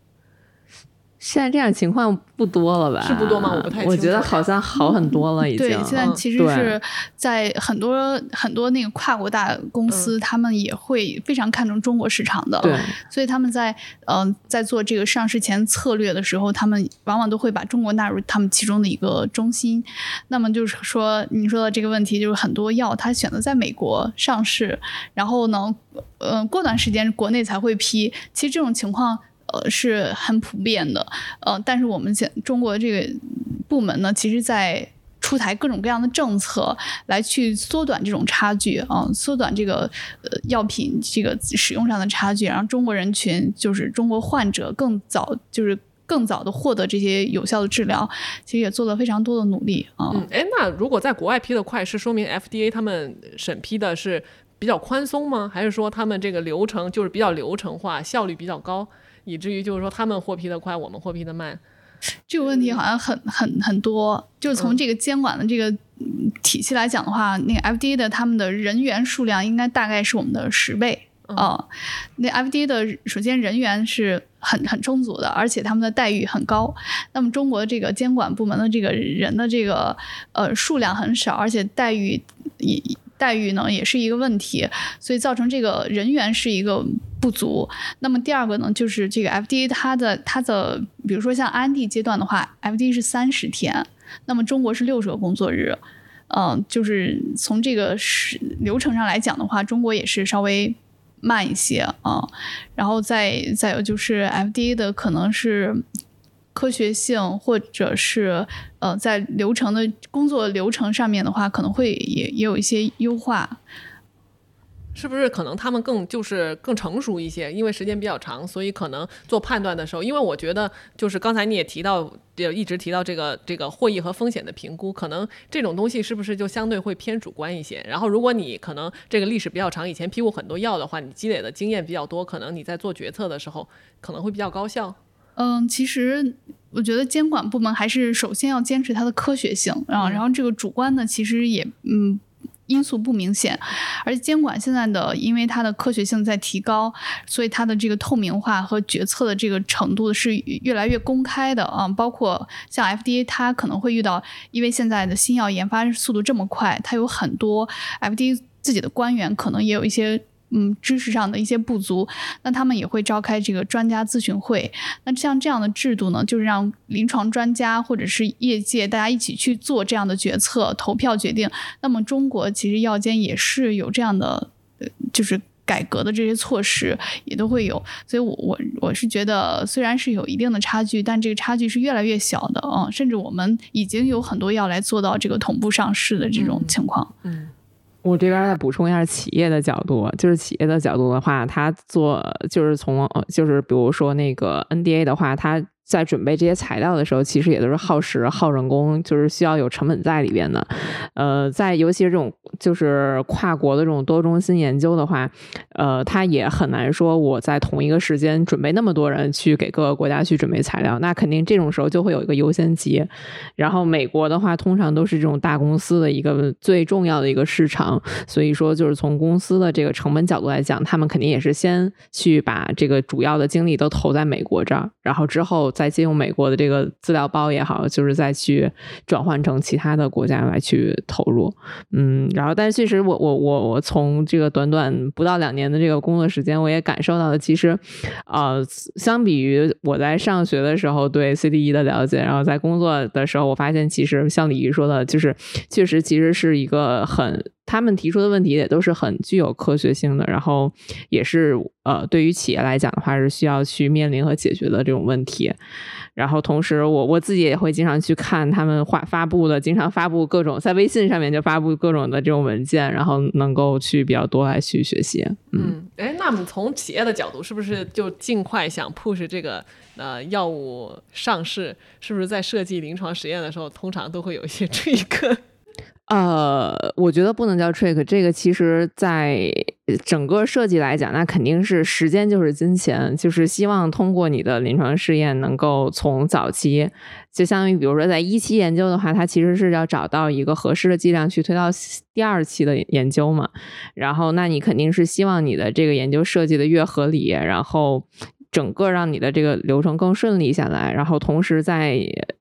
现在这样情况不多了吧？是不多吗？我不太。我觉得好像好很多了，已经。对，现在其实是在很多很多那个跨国大公司，他们也会非常看重中国市场的。对。所以他们在嗯在做这个上市前策略的时候，他们往往都会把中国纳入他们其中的一个中心。那么就是说，你说的这个问题，就是很多药它选择在美国上市，然后呢，嗯，过段时间国内才会批。其实这种情况。呃，是很普遍的，呃，但是我们现中国这个部门呢，其实在出台各种各样的政策来去缩短这种差距啊，缩短这个呃药品这个使用上的差距，让中国人群就是中国患者更早就是更早的获得这些有效的治疗，其实也做了非常多的努力啊。嗯，哎，那如果在国外批的快，是说明 FDA 他们审批的是比较宽松吗？还是说他们这个流程就是比较流程化，效率比较高？以至于就是说，他们获批的快，我们获批的慢，这个问题好像很很很多。就是从这个监管的这个体系来讲的话，那个 FDA 的他们的人员数量应该大概是我们的十倍啊。那 FDA 的首先人员是很很充足的，而且他们的待遇很高。那么中国这个监管部门的这个人的这个呃数量很少，而且待遇也。待遇呢也是一个问题，所以造成这个人员是一个不足。那么第二个呢，就是这个 FDA 它的它的，比如说像 IND 阶段的话，FDA 是三十天，那么中国是六十个工作日。嗯，就是从这个是流程上来讲的话，中国也是稍微慢一些啊。然后再再有就是 FDA 的可能是。科学性，或者是呃，在流程的工作流程上面的话，可能会也也有一些优化，是不是？可能他们更就是更成熟一些，因为时间比较长，所以可能做判断的时候，因为我觉得就是刚才你也提到，就一直提到这个这个获益和风险的评估，可能这种东西是不是就相对会偏主观一些？然后，如果你可能这个历史比较长，以前批过很多药的话，你积累的经验比较多，可能你在做决策的时候可能会比较高效。嗯，其实我觉得监管部门还是首先要坚持它的科学性啊，然后这个主观呢，其实也嗯因素不明显，而且监管现在的因为它的科学性在提高，所以它的这个透明化和决策的这个程度是越来越公开的啊，包括像 FDA，它可能会遇到，因为现在的新药研发速度这么快，它有很多 FDA 自己的官员可能也有一些。嗯，知识上的一些不足，那他们也会召开这个专家咨询会。那像这样的制度呢，就是让临床专家或者是业界大家一起去做这样的决策、投票决定。那么中国其实药监也是有这样的，呃，就是改革的这些措施也都会有。所以，我我我是觉得，虽然是有一定的差距，但这个差距是越来越小的啊。甚至我们已经有很多药来做到这个同步上市的这种情况。嗯。我这边再补充一下企业的角度，就是企业的角度的话，他做就是从就是比如说那个 NDA 的话，他。在准备这些材料的时候，其实也都是耗时、耗人工，就是需要有成本在里边的。呃，在尤其是这种就是跨国的这种多中心研究的话，呃，它也很难说我在同一个时间准备那么多人去给各个国家去准备材料，那肯定这种时候就会有一个优先级。然后美国的话，通常都是这种大公司的一个最重要的一个市场，所以说就是从公司的这个成本角度来讲，他们肯定也是先去把这个主要的精力都投在美国这儿，然后之后。再借用美国的这个资料包也好，就是再去转换成其他的国家来去投入，嗯，然后，但是其实我我我我从这个短短不到两年的这个工作时间，我也感受到了，其实，呃，相比于我在上学的时候对 CDE 的了解，然后在工作的时候，我发现其实像李毅说的，就是确实其实是一个很。他们提出的问题也都是很具有科学性的，然后也是呃，对于企业来讲的话是需要去面临和解决的这种问题。然后同时，我我自己也会经常去看他们发发布的，经常发布各种在微信上面就发布各种的这种文件，然后能够去比较多来去学习。嗯，哎，那么从企业的角度，是不是就尽快想 push 这个呃药物上市？是不是在设计临床实验的时候，通常都会有一些这个呃，我觉得不能叫 trick，这个其实，在整个设计来讲，那肯定是时间就是金钱，就是希望通过你的临床试验能够从早期，就相当于比如说在一期研究的话，它其实是要找到一个合适的剂量去推到第二期的研究嘛。然后，那你肯定是希望你的这个研究设计的越合理，然后。整个让你的这个流程更顺利下来，然后同时在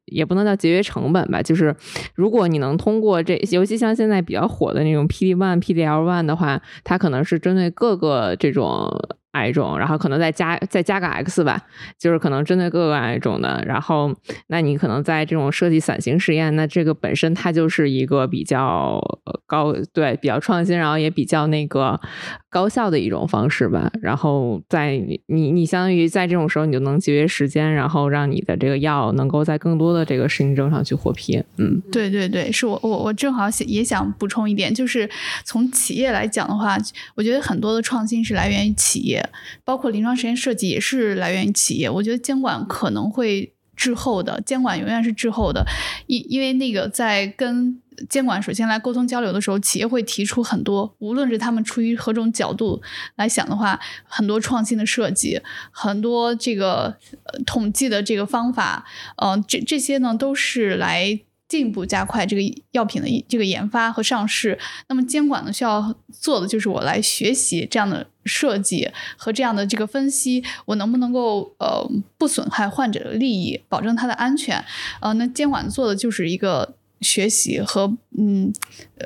也不能叫节约成本吧，就是如果你能通过这，尤其像现在比较火的那种 PD one、PDL one 的话，它可能是针对各个这种。癌种，然后可能再加再加个 X 吧，就是可能针对各个癌种的。然后，那你可能在这种设计伞形实验，那这个本身它就是一个比较高对比较创新，然后也比较那个高效的一种方式吧。然后在你你相当于在这种时候，你就能节约时间，然后让你的这个药能够在更多的这个适应症上去获批。嗯，对对对，是我我我正好也想补充一点，就是从企业来讲的话，我觉得很多的创新是来源于企业。包括临床实验设计也是来源于企业，我觉得监管可能会滞后的，监管永远是滞后的，因因为那个在跟监管首先来沟通交流的时候，企业会提出很多，无论是他们出于何种角度来想的话，很多创新的设计，很多这个呃统计的这个方法，呃，这这些呢都是来。进一步加快这个药品的这个研发和上市，那么监管呢需要做的就是我来学习这样的设计和这样的这个分析，我能不能够呃不损害患者的利益，保证它的安全？呃，那监管做的就是一个。学习和嗯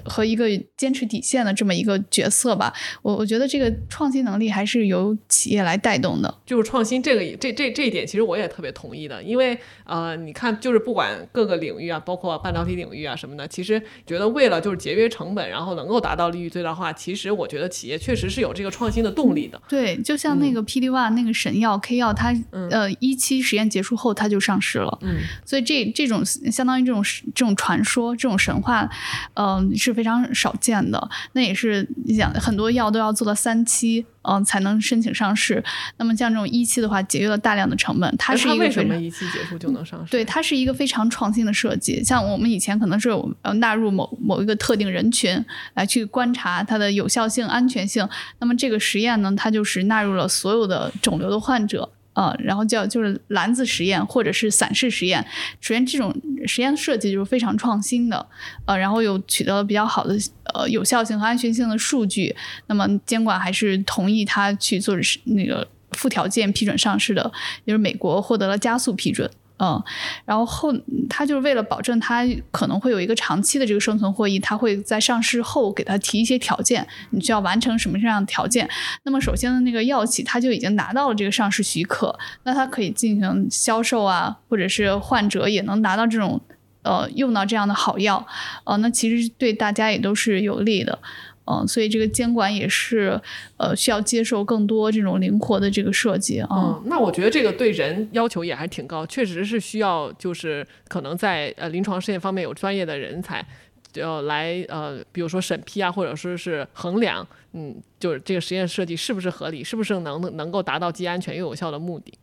和一个坚持底线的这么一个角色吧，我我觉得这个创新能力还是由企业来带动的。就是创新这个这这这一点，其实我也特别同意的，因为呃，你看，就是不管各个领域啊，包括半导体领域啊什么的，其实觉得为了就是节约成本，然后能够达到利益最大化，其实我觉得企业确实是有这个创新的动力的。对，就像那个 PD One 那个神药 K 药，它呃一期实验结束后它就上市了，嗯，所以这这种相当于这种这种传。说这种神话，嗯，是非常少见的。那也是讲很多药都要做到三期，嗯，才能申请上市。那么像这种一期的话，节约了大量的成本。它是一个为什么一期结束就能上市？对，它是一个非常创新的设计。像我们以前可能是呃纳入某某一个特定人群来去观察它的有效性、安全性。那么这个实验呢，它就是纳入了所有的肿瘤的患者。呃，然后叫就是篮子实验或者是散式实验，首先这种实验设计就是非常创新的，呃，然后又取得了比较好的呃有效性和安全性的数据，那么监管还是同意他去做是那个附条件批准上市的，就是美国获得了加速批准。嗯，然后后他就是为了保证他可能会有一个长期的这个生存获益，他会在上市后给他提一些条件，你需要完成什么这样的条件？那么首先的那个药企他就已经拿到了这个上市许可，那他可以进行销售啊，或者是患者也能拿到这种呃用到这样的好药，呃，那其实对大家也都是有利的。嗯，所以这个监管也是，呃，需要接受更多这种灵活的这个设计啊。嗯，那我觉得这个对人要求也还挺高，确实是需要，就是可能在呃临床试验方面有专业的人才，要来呃，比如说审批啊，或者说是衡量，嗯，就是这个实验设计是不是合理，是不是能能够达到既安全又有效的目的。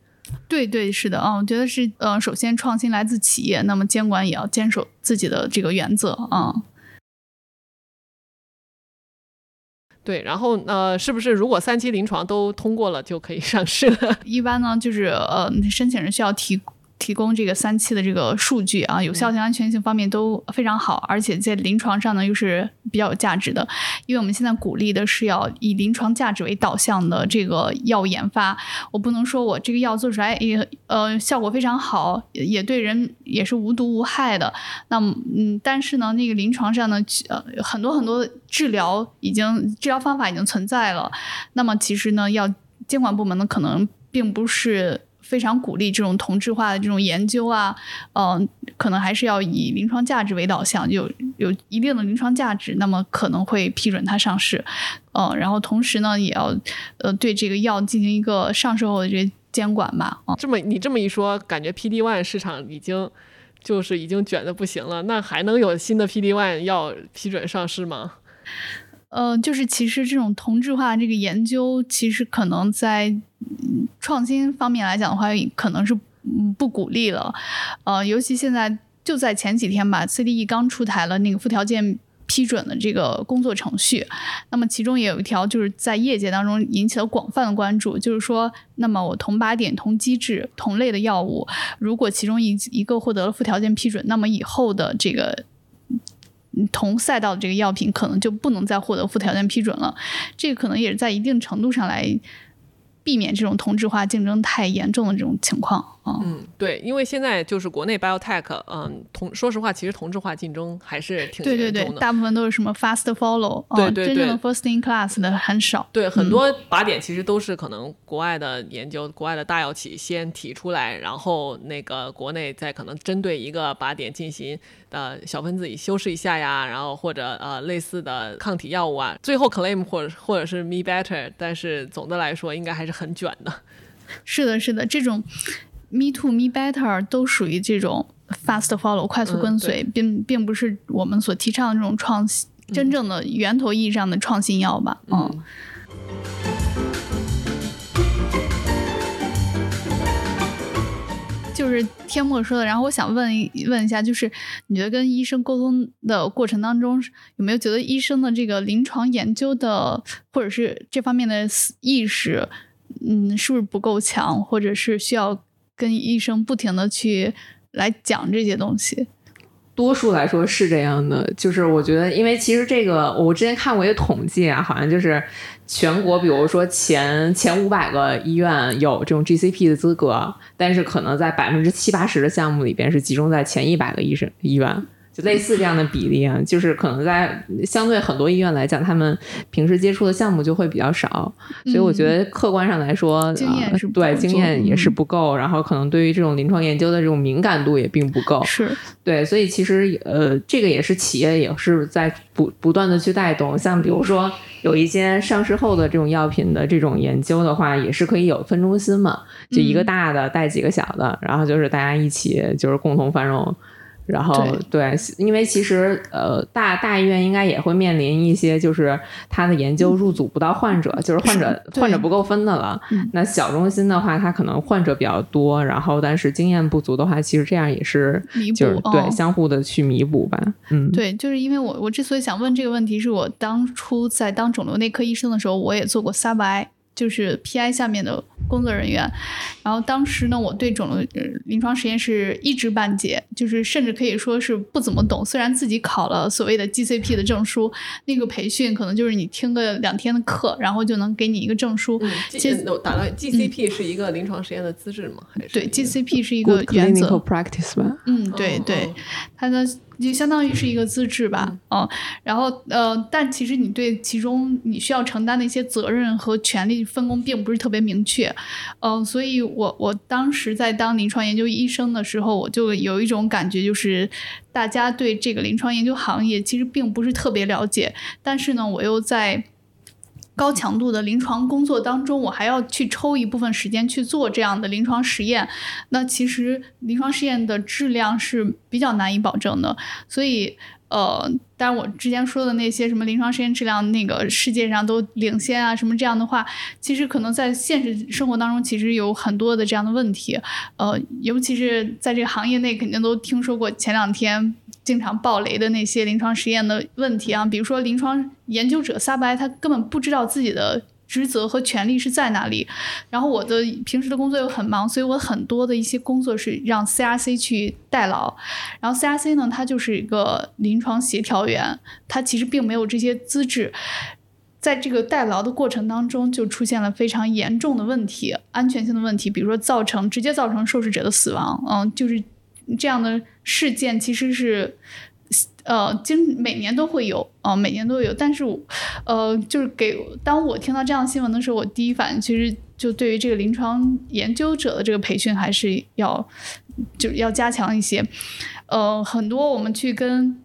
对对，是的，嗯，我觉得是，嗯，首先创新来自企业，那么监管也要坚守自己的这个原则啊。对，然后呃，是不是如果三期临床都通过了就可以上市了？一般呢，就是呃，申请人需要提。提供这个三期的这个数据啊，有效性、安全性方面都非常好，而且在临床上呢又是比较有价值的。因为我们现在鼓励的是要以临床价值为导向的这个药物研发。我不能说我这个药做出来也呃效果非常好，也对人也是无毒无害的。那么嗯，但是呢，那个临床上呢，呃，很多很多治疗已经治疗方法已经存在了。那么其实呢，要监管部门呢可能并不是。非常鼓励这种同质化的这种研究啊，嗯，可能还是要以临床价值为导向，有有一定的临床价值，那么可能会批准它上市，嗯，然后同时呢，也要呃对这个药进行一个上市后的这监管吧。这么你这么一说，感觉 PD one 市场已经就是已经卷的不行了，那还能有新的 PD one 药批准上市吗？呃，就是其实这种同质化这个研究，其实可能在创新方面来讲的话，可能是不鼓励了。呃，尤其现在就在前几天吧，CDE 刚出台了那个附条件。批准的这个工作程序。那么其中也有一条就是在业界当中引起了广泛的关注，就是说，那么我同靶点、同机制、同类的药物，如果其中一一个获得了附条件批准，那么以后的这个。同赛道的这个药品可能就不能再获得附条件批准了，这个可能也是在一定程度上来避免这种同质化竞争太严重的这种情况。嗯，对，因为现在就是国内 biotech，嗯，同说实话，其实同质化竞争还是挺对对对，大部分都是什么 fast follow，对对对，真正的 first in class 的很少。对，很多靶点其实都是可能国外的研究，国外的大药企先提出来，然后那个国内再可能针对一个靶点进行呃小分子以修饰一下呀，然后或者呃类似的抗体药物啊，最后 claim 或者或者是 me better，但是总的来说应该还是很卷的。是的，是的，这种。Me too, me better 都属于这种 fast follow 快速跟随，并并不是我们所提倡的这种创新，真正的源头意义上的创新药吧？嗯。就是天墨说的，然后我想问问一下，就是你觉得跟医生沟通的过程当中，有没有觉得医生的这个临床研究的或者是这方面的意识，嗯，是不是不够强，或者是需要？跟医生不停的去来讲这些东西，多数来说是这样的。就是我觉得，因为其实这个我之前看过一个统计啊，好像就是全国，比如说前前五百个医院有这种 GCP 的资格，但是可能在百分之七八十的项目里边是集中在前一百个医生医院。就类似这样的比例啊，就是可能在相对很多医院来讲，他们平时接触的项目就会比较少，所以我觉得客观上来说，经验是对经验也是不够，然后可能对于这种临床研究的这种敏感度也并不够。是对，所以其实呃，这个也是企业也是在不不断的去带动，像比如说有一些上市后的这种药品的这种研究的话，也是可以有分中心嘛，就一个大的带几个小的，然后就是大家一起就是共同繁荣。然后对，因为其实呃，大大医院应该也会面临一些，就是他的研究入组不到患者，就是患者 患者不够分的了。那小中心的话，他可能患者比较多，然后但是经验不足的话，其实这样也是弥补，对，相互的去弥补吧。嗯，对，就是因为我我之所以想问这个问题，是我当初在当肿瘤内科医生的时候，我也做过 sub I。就是 PI 下面的工作人员，然后当时呢，我对肿瘤临床实验室一知半解，就是甚至可以说是不怎么懂。虽然自己考了所谓的 GCP 的证书，那个培训可能就是你听个两天的课，然后就能给你一个证书。打了 GCP 是一个临床实验的资质吗？还是对 GCP 是一个原则。practice 吧。嗯，对对，它的。就相当于是一个资质吧，嗯，然后呃，但其实你对其中你需要承担的一些责任和权利分工并不是特别明确，嗯，所以我我当时在当临床研究医生的时候，我就有一种感觉，就是大家对这个临床研究行业其实并不是特别了解，但是呢，我又在。高强度的临床工作当中，我还要去抽一部分时间去做这样的临床实验。那其实临床试验的质量是比较难以保证的。所以，呃，当然我之前说的那些什么临床实验质量，那个世界上都领先啊，什么这样的话，其实可能在现实生活当中，其实有很多的这样的问题。呃，尤其是在这个行业内，肯定都听说过前两天。经常爆雷的那些临床实验的问题啊，比如说临床研究者萨白，他根本不知道自己的职责和权利是在哪里。然后我的平时的工作又很忙，所以我很多的一些工作是让 CRC 去代劳。然后 CRC 呢，他就是一个临床协调员，他其实并没有这些资质，在这个代劳的过程当中，就出现了非常严重的问题，安全性的问题，比如说造成直接造成受试者的死亡，嗯，就是。这样的事件其实是，呃，经每年都会有，啊，每年都有。但是，呃，就是给当我听到这样新闻的时候，我第一反应其实就对于这个临床研究者的这个培训还是要，就是要加强一些。呃，很多我们去跟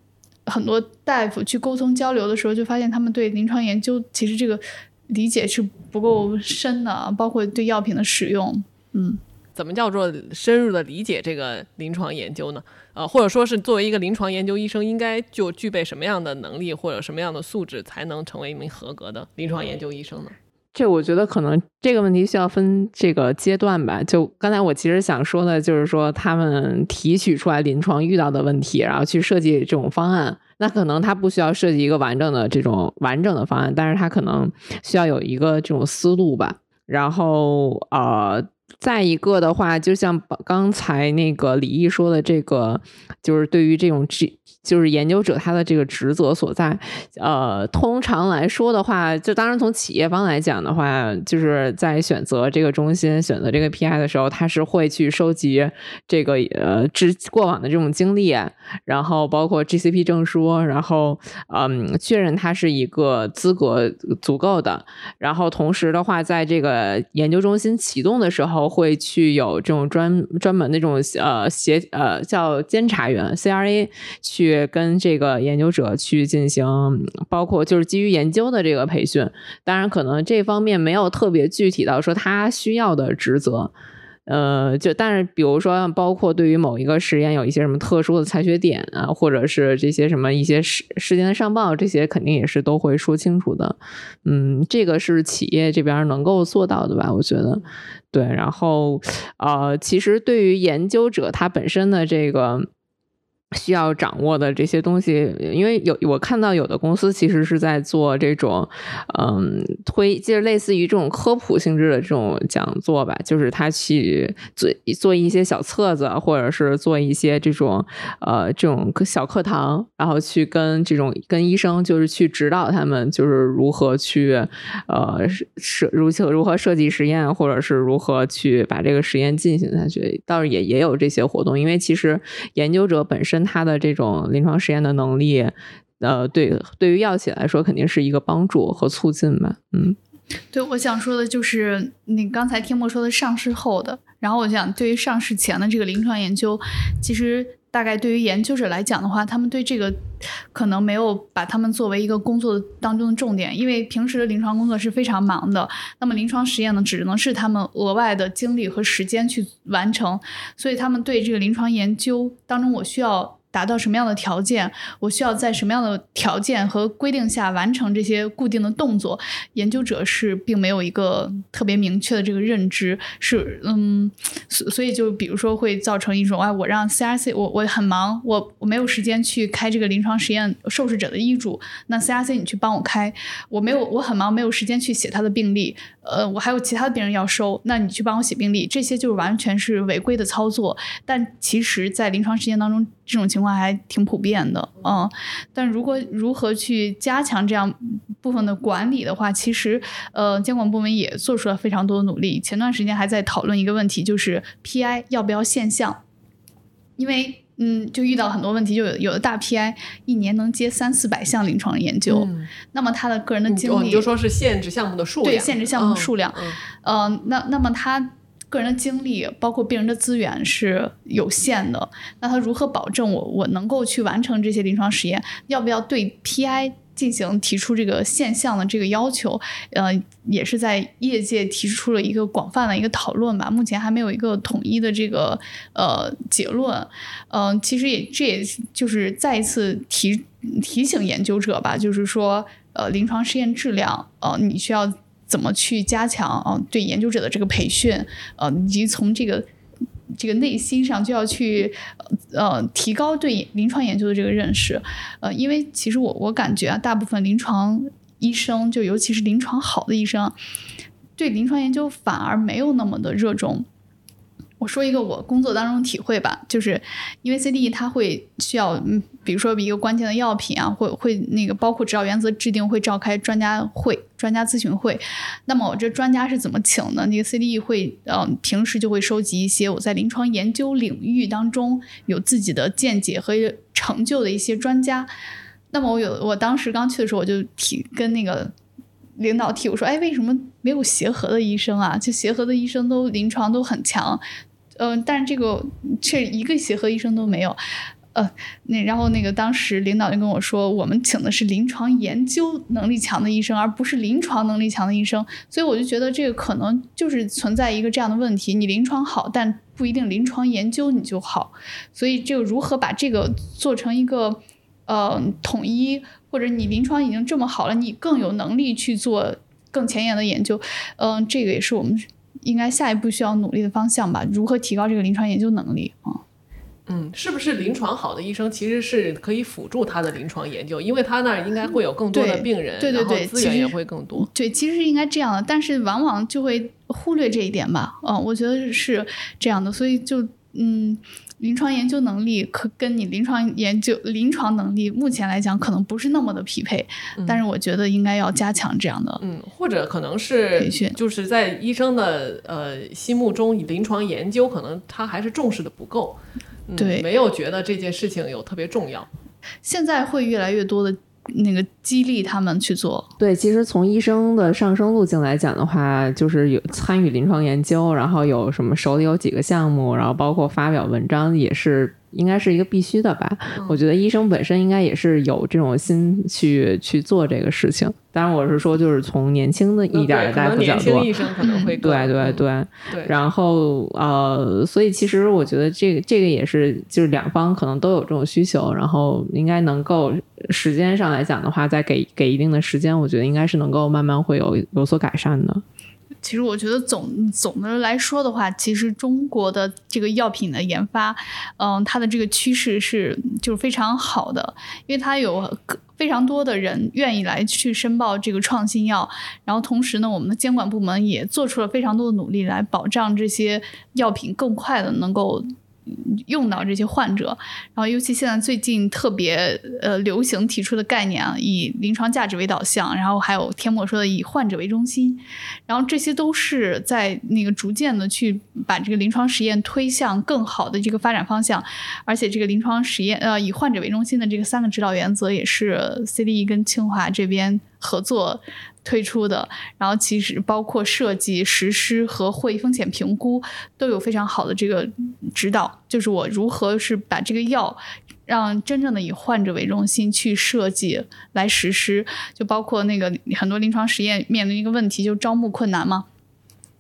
很多大夫去沟通交流的时候，就发现他们对临床研究其实这个理解是不够深的，包括对药品的使用，嗯。怎么叫做深入的理解这个临床研究呢？呃，或者说是作为一个临床研究医生，应该就具备什么样的能力或者什么样的素质，才能成为一名合格的临床研究医生呢？这我觉得可能这个问题需要分这个阶段吧。就刚才我其实想说的，就是说他们提取出来临床遇到的问题，然后去设计这种方案。那可能他不需要设计一个完整的这种完整的方案，但是他可能需要有一个这种思路吧。然后呃，再一个的话，就像刚才那个李毅说的，这个就是对于这种 G。就是研究者他的这个职责所在，呃，通常来说的话，就当然从企业方来讲的话，就是在选择这个中心、选择这个 PI 的时候，他是会去收集这个呃之过往的这种经历，然后包括 GCP 证书，然后嗯确认他是一个资格足够的，然后同时的话，在这个研究中心启动的时候，后会去有这种专专门的这种呃协呃叫监察员 CRA 去。跟这个研究者去进行，包括就是基于研究的这个培训，当然可能这方面没有特别具体到说他需要的职责，呃，就但是比如说包括对于某一个实验有一些什么特殊的采血点啊，或者是这些什么一些事事件的上报，这些肯定也是都会说清楚的。嗯，这个是企业这边能够做到的吧？我觉得对。然后呃，其实对于研究者他本身的这个。需要掌握的这些东西，因为有我看到有的公司其实是在做这种，嗯，推就是类似于这种科普性质的这种讲座吧，就是他去做做一些小册子，或者是做一些这种呃这种小课堂，然后去跟这种跟医生就是去指导他们，就是如何去呃设如何如何设计实验，或者是如何去把这个实验进行下去，倒是也也有这些活动，因为其实研究者本身。跟他的这种临床实验的能力，呃，对，对于药企来说，肯定是一个帮助和促进吧。嗯，对，我想说的就是你刚才天墨说的上市后的，然后我想对于上市前的这个临床研究，其实大概对于研究者来讲的话，他们对这个可能没有把他们作为一个工作当中的重点，因为平时的临床工作是非常忙的，那么临床实验呢，只能是他们额外的精力和时间去完成，所以他们对这个临床研究当中，我需要。达到什么样的条件？我需要在什么样的条件和规定下完成这些固定的动作？研究者是并没有一个特别明确的这个认知，是嗯，所所以就比如说会造成一种哎，我让 CRC 我我很忙，我我没有时间去开这个临床实验受试者的医嘱，那 CRC 你去帮我开，我没有我很忙，没有时间去写他的病历，呃，我还有其他的病人要收，那你去帮我写病历，这些就是完全是违规的操作。但其实，在临床实验当中。这种情况还挺普遍的，嗯，但如果如何去加强这样部分的管理的话，其实呃，监管部门也做出了非常多的努力。前段时间还在讨论一个问题，就是 PI 要不要现象，因为嗯，就遇到很多问题，就有有的大 PI 一年能接三四百项临床研究，那么他的个人的精力，你就说是限制项目的数量，对，限制项目的数量，嗯，那那么他。个人的精力包括病人的资源是有限的，那他如何保证我我能够去完成这些临床实验？要不要对 PI 进行提出这个现象的这个要求？呃，也是在业界提出了一个广泛的一个讨论吧。目前还没有一个统一的这个呃结论。嗯，其实也这也就是再一次提提醒研究者吧，就是说呃临床试验质量呃你需要。怎么去加强啊？对研究者的这个培训，呃，以及从这个这个内心上就要去呃提高对临床研究的这个认识，呃，因为其实我我感觉啊，大部分临床医生，就尤其是临床好的医生，对临床研究反而没有那么的热衷。我说一个我工作当中体会吧，就是因为 CDE 它会需要，嗯，比如说一个关键的药品啊，会会那个包括指导原则制定会召开专家会、专家咨询会。那么我这专家是怎么请的？那个 CDE 会，嗯，平时就会收集一些我在临床研究领域当中有自己的见解和成就的一些专家。那么我有，我当时刚去的时候，我就提跟那个领导提，我说，哎，为什么没有协和的医生啊？就协和的医生都临床都很强。嗯，但这个却一个协和医生都没有，呃，那然后那个当时领导就跟我说，我们请的是临床研究能力强的医生，而不是临床能力强的医生，所以我就觉得这个可能就是存在一个这样的问题，你临床好，但不一定临床研究你就好，所以这个如何把这个做成一个呃统一，或者你临床已经这么好了，你更有能力去做更前沿的研究，嗯，这个也是我们。应该下一步需要努力的方向吧？如何提高这个临床研究能力啊？嗯，是不是临床好的医生其实是可以辅助他的临床研究，因为他那儿应该会有更多的病人，对对对资源也会更多。对，其实是应该这样的，但是往往就会忽略这一点吧。嗯，我觉得是这样的，所以就嗯，临床研究能力可跟你临床研究临床能力目前来讲可能不是那么的匹配，但是我觉得应该要加强这样的。嗯，或者可能是培训就是在医生的呃心目中，临床研究可能他还是重视的不够，嗯、对没有觉得这件事情有特别重要。现在会越来越多的那个激励他们去做。对，其实从医生的上升路径来讲的话，就是有参与临床研究，然后有什么手里有几个项目，然后包括发表文章，也是应该是一个必须的吧。我觉得医生本身应该也是有这种心去去做这个事情。当然，我是说，就是从年轻的一点的嗯对可能大夫角度年轻，医生可能会更对对嗯对。对，然后呃，所以其实我觉得这个这个也是，就是两方可能都有这种需求，然后应该能够时间上来讲的话，再给给一定的时间，我觉得应该是能够慢慢会有有所改善的。其实我觉得总总的来说的话，其实中国的这个药品的研发，嗯，它的这个趋势是就是非常好的，因为它有非常多的人愿意来去申报这个创新药，然后同时呢，我们的监管部门也做出了非常多的努力来保障这些药品更快的能够。用到这些患者，然后尤其现在最近特别呃流行提出的概念啊，以临床价值为导向，然后还有天墨说的以患者为中心，然后这些都是在那个逐渐的去把这个临床实验推向更好的这个发展方向，而且这个临床实验呃以患者为中心的这个三个指导原则也是 CDE 跟清华这边合作推出的，然后其实包括设计、实施和会议风险评估都有非常好的这个指导，就是我如何是把这个药。让真正的以患者为中心去设计来实施，就包括那个很多临床实验面临一个问题，就招募困难嘛。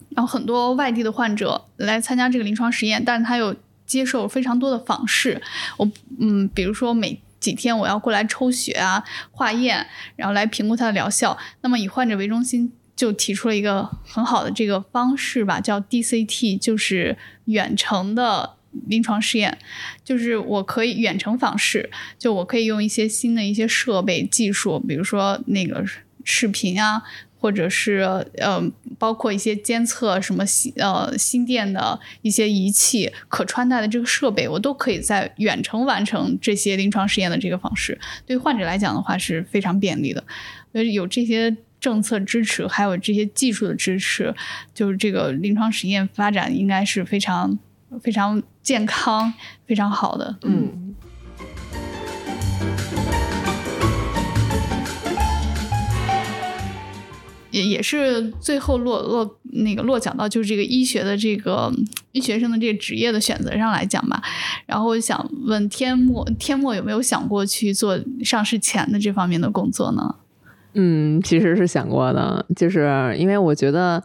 然后很多外地的患者来参加这个临床实验，但是他又接受非常多的访视。我嗯，比如说每几天我要过来抽血啊、化验，然后来评估它的疗效。那么以患者为中心，就提出了一个很好的这个方式吧，叫 DCT，就是远程的。临床试验就是我可以远程访视，就我可以用一些新的一些设备技术，比如说那个视频啊，或者是呃，包括一些监测什么心呃心电的一些仪器、可穿戴的这个设备，我都可以在远程完成这些临床实验的这个方式。对患者来讲的话是非常便利的，所以有这些政策支持，还有这些技术的支持，就是这个临床实验发展应该是非常非常健康、非常好的。嗯。也是最后落落那个落脚到就是这个医学的这个医学生的这个职业的选择上来讲吧。然后我想问天墨，天墨有没有想过去做上市前的这方面的工作呢？嗯，其实是想过的，就是因为我觉得，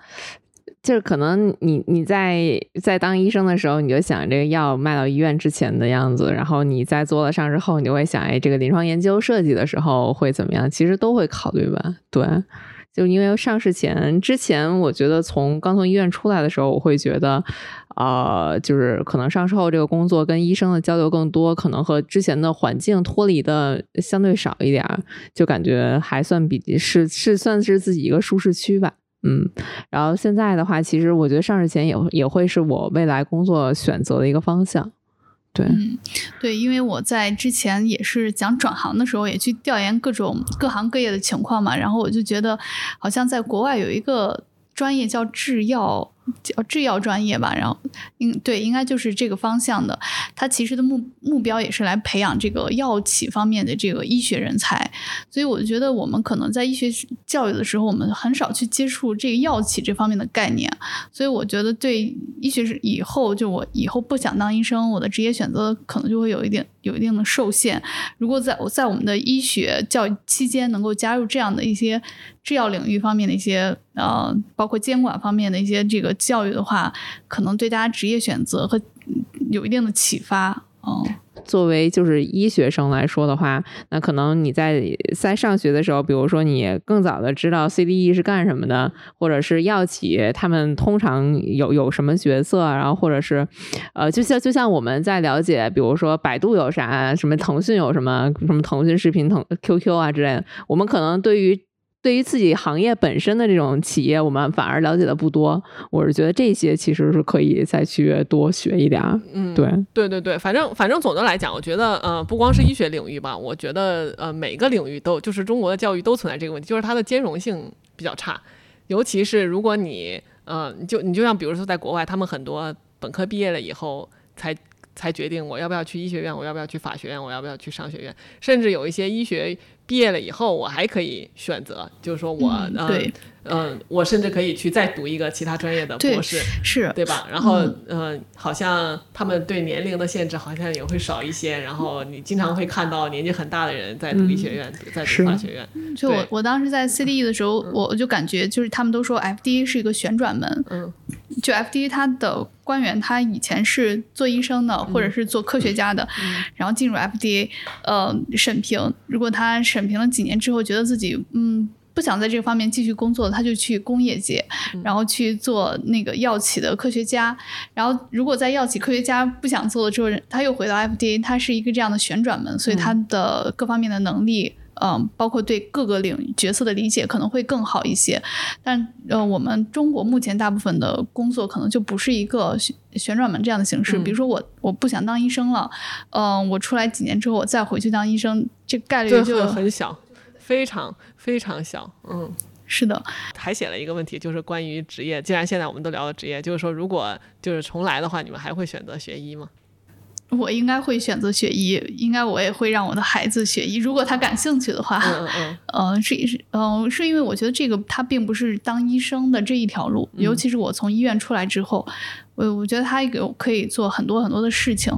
就是可能你你在在当医生的时候，你就想这个药卖到医院之前的样子，然后你在做了上市后，你就会想，哎，这个临床研究设计的时候会怎么样？其实都会考虑吧，对。就因为上市前之前，我觉得从刚从医院出来的时候，我会觉得，呃，就是可能上市后这个工作跟医生的交流更多，可能和之前的环境脱离的相对少一点，就感觉还算比是是算是自己一个舒适区吧。嗯，然后现在的话，其实我觉得上市前也也会是我未来工作选择的一个方向。对，嗯，对，因为我在之前也是讲转行的时候，也去调研各种各行各业的情况嘛，然后我就觉得，好像在国外有一个专业叫制药。叫制药专业吧，然后应对应该就是这个方向的。它其实的目目标也是来培养这个药企方面的这个医学人才。所以我觉得我们可能在医学教育的时候，我们很少去接触这个药企这方面的概念。所以我觉得对医学是以后，就我以后不想当医生，我的职业选择可能就会有一点有一定的受限。如果在我在我们的医学教育期间能够加入这样的一些制药领域方面的一些呃，包括监管方面的一些这个。教育的话，可能对大家职业选择和有一定的启发。嗯，作为就是医学生来说的话，那可能你在在上学的时候，比如说你更早的知道 CDE 是干什么的，或者是药企他们通常有有什么角色，然后或者是呃，就像就像我们在了解，比如说百度有啥，什么腾讯有什么，什么腾讯视频、腾 QQ 啊之类的，我们可能对于。对于自己行业本身的这种企业，我们反而了解的不多。我是觉得这些其实是可以再去多学一点。嗯，对，对对对，反正反正总的来讲，我觉得呃，不光是医学领域吧，我觉得呃，每个领域都就是中国的教育都存在这个问题，就是它的兼容性比较差。尤其是如果你呃，就你就像比如说在国外，他们很多本科毕业了以后才才决定我要不要去医学院，我要不要去法学院，我要不要去商学院，甚至有一些医学。毕业了以后，我还可以选择，就是说我嗯，嗯，我甚至可以去再读一个其他专业的博士，是对吧？然后，嗯，好像他们对年龄的限制好像也会少一些。然后你经常会看到年纪很大的人在读医学院，在读法学院。就我我当时在 CDE 的时候，我就感觉就是他们都说 FDA 是一个旋转门。嗯，就 FDA 它的官员他以前是做医生的，或者是做科学家的，然后进入 FDA，呃，审评。如果他审评了几年之后，觉得自己嗯。不想在这个方面继续工作，他就去工业界，然后去做那个药企的科学家。然后，如果在药企科学家不想做了之后，他又回到 FDA，他是一个这样的旋转门，所以他的各方面的能力，嗯，包括对各个领域角色的理解可能会更好一些。但呃，我们中国目前大部分的工作可能就不是一个旋转门这样的形式。比如说，我我不想当医生了，嗯，我出来几年之后，我再回去当医生，这概率就很小。非常非常小，嗯，是的，还写了一个问题，就是关于职业。既然现在我们都聊了职业，就是说，如果就是重来的话，你们还会选择学医吗？我应该会选择学医，应该我也会让我的孩子学医，如果他感兴趣的话。嗯嗯嗯。是是，嗯，是因为我觉得这个他并不是当医生的这一条路，尤其是我从医院出来之后。我我觉得他有可以做很多很多的事情，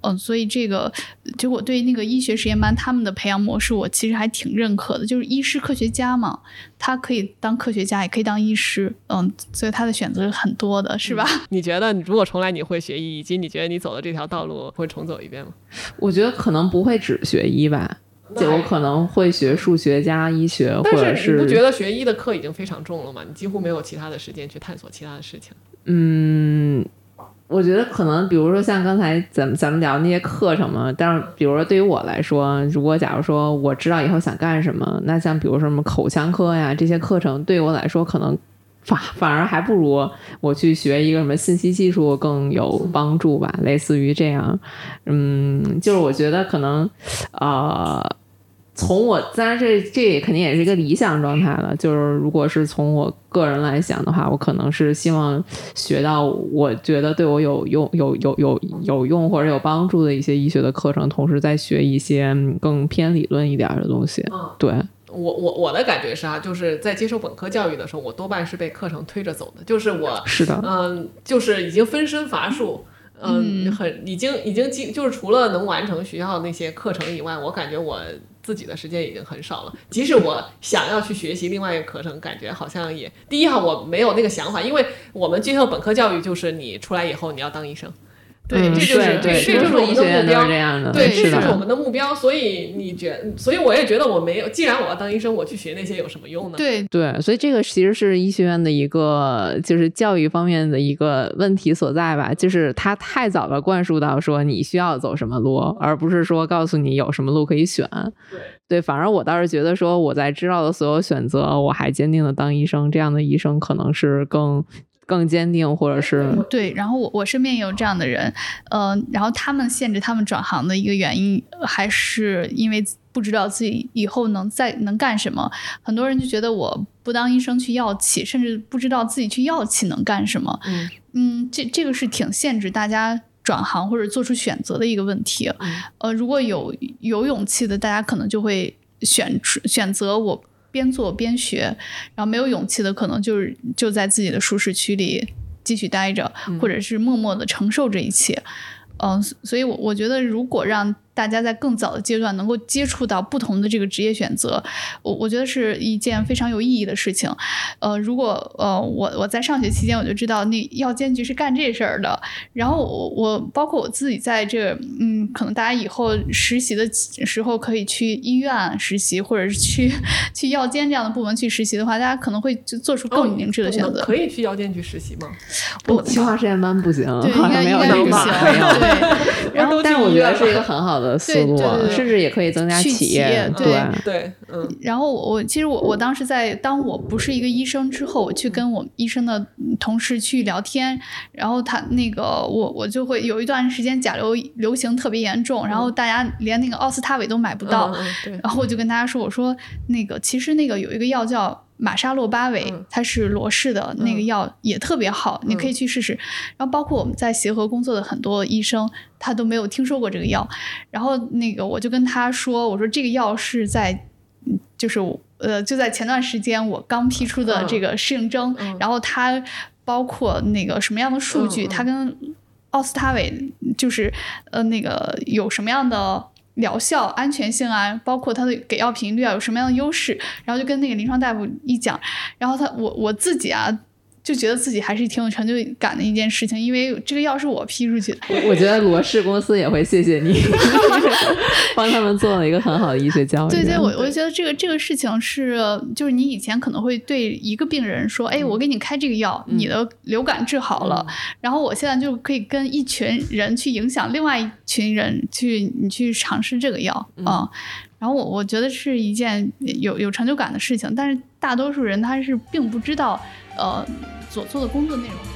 嗯，所以这个就我对那个医学实验班他们的培养模式，我其实还挺认可的。就是医师科学家嘛，他可以当科学家，也可以当医师，嗯，所以他的选择是很多的，是吧？你觉得如果重来，你会学医，以及你觉得你走的这条道路会重走一遍吗？我觉得可能不会只学医吧，就我可能会学数学加医学，或者是你不觉得学医的课已经非常重了吗？你几乎没有其他的时间去探索其他的事情。嗯，我觉得可能，比如说像刚才咱们咱们聊那些课程嘛，但是比如说对于我来说，如果假如说我知道以后想干什么，那像比如说什么口腔科呀这些课程，对我来说可能反 反而还不如我去学一个什么信息技术更有帮助吧，类似于这样。嗯，就是我觉得可能，呃。从我当然这这肯定也是一个理想状态了，就是如果是从我个人来想的话，我可能是希望学到我觉得对我有用、有有有有用或者有帮助的一些医学的课程，同时再学一些更偏理论一点的东西。对我我我的感觉是啊，就是在接受本科教育的时候，我多半是被课程推着走的，就是我是的，嗯，就是已经分身乏术。嗯，很已经已经基就是除了能完成学校那些课程以外，我感觉我自己的时间已经很少了。即使我想要去学习另外一个课程，感觉好像也第一哈我没有那个想法，因为我们接受本科教育就是你出来以后你要当医生。对，这就是这这就是我们的目标。对，这就是我们的目标。所以你觉，所以我也觉得我没有。既然我要当医生，我去学那些有什么用呢？对对，所以这个其实是医学院的一个就是教育方面的一个问题所在吧。就是他太早的灌输到说你需要走什么路，而不是说告诉你有什么路可以选。对对，反而我倒是觉得说我在知道的所有选择，我还坚定的当医生，这样的医生可能是更。更坚定，或者是对。然后我我身边也有这样的人，嗯，然后他们限制他们转行的一个原因，还是因为不知道自己以后能再能干什么。很多人就觉得我不当医生去药企，甚至不知道自己去药企能干什么。嗯嗯，这这个是挺限制大家转行或者做出选择的一个问题。呃，如果有有勇气的，大家可能就会选出选择我。边做边学，然后没有勇气的可能就是就在自己的舒适区里继续待着，或者是默默的承受这一切。嗯，所以我我觉得如果让大家在更早的阶段能够接触到不同的这个职业选择，我我觉得是一件非常有意义的事情。呃，如果呃我我在上学期间我就知道那药监局是干这事儿的，然后我我包括我自己在这嗯，可能大家以后实习的时候可以去医院实习，或者是去去药监这样的部门去实习的话，大家可能会就做出更明智的选择。可以去药监局实习吗？我，清华实验班不行，对，应该应该不行。对，然后但是我觉得是一个很好的思路，甚至也可以增加企业。对对，嗯。然后我其实我我当时在当我不是一个医生之后，我去跟我医生的同事去聊天，然后他那个我我就会有一段时间甲流流行特别严重，然后大家连那个奥司他韦都买不到，然后我就跟大家说，我说那个其实那个有一个药叫。马沙洛巴韦，它是罗氏的那个药也特别好，你可以去试试。然后包括我们在协和工作的很多医生，他都没有听说过这个药。然后那个我就跟他说，我说这个药是在，就是呃就在前段时间我刚批出的这个适应症，然后它包括那个什么样的数据，它跟奥司他韦就是呃那个有什么样的。疗效、安全性啊，包括它的给药频率啊，有什么样的优势？然后就跟那个临床大夫一讲，然后他我我自己啊。就觉得自己还是挺有成就感的一件事情，因为这个药是我批出去的。我觉得罗氏公司也会谢谢你，帮他们做了一个很好的医学教育。对对，我我觉得这个这个事情是，就是你以前可能会对一个病人说：“哎，我给你开这个药，你的流感治好了。”然后我现在就可以跟一群人去影响另外一群人去，你去尝试这个药啊。然后我我觉得是一件有有成就感的事情，但是大多数人他是并不知道，呃。所做的工作内容。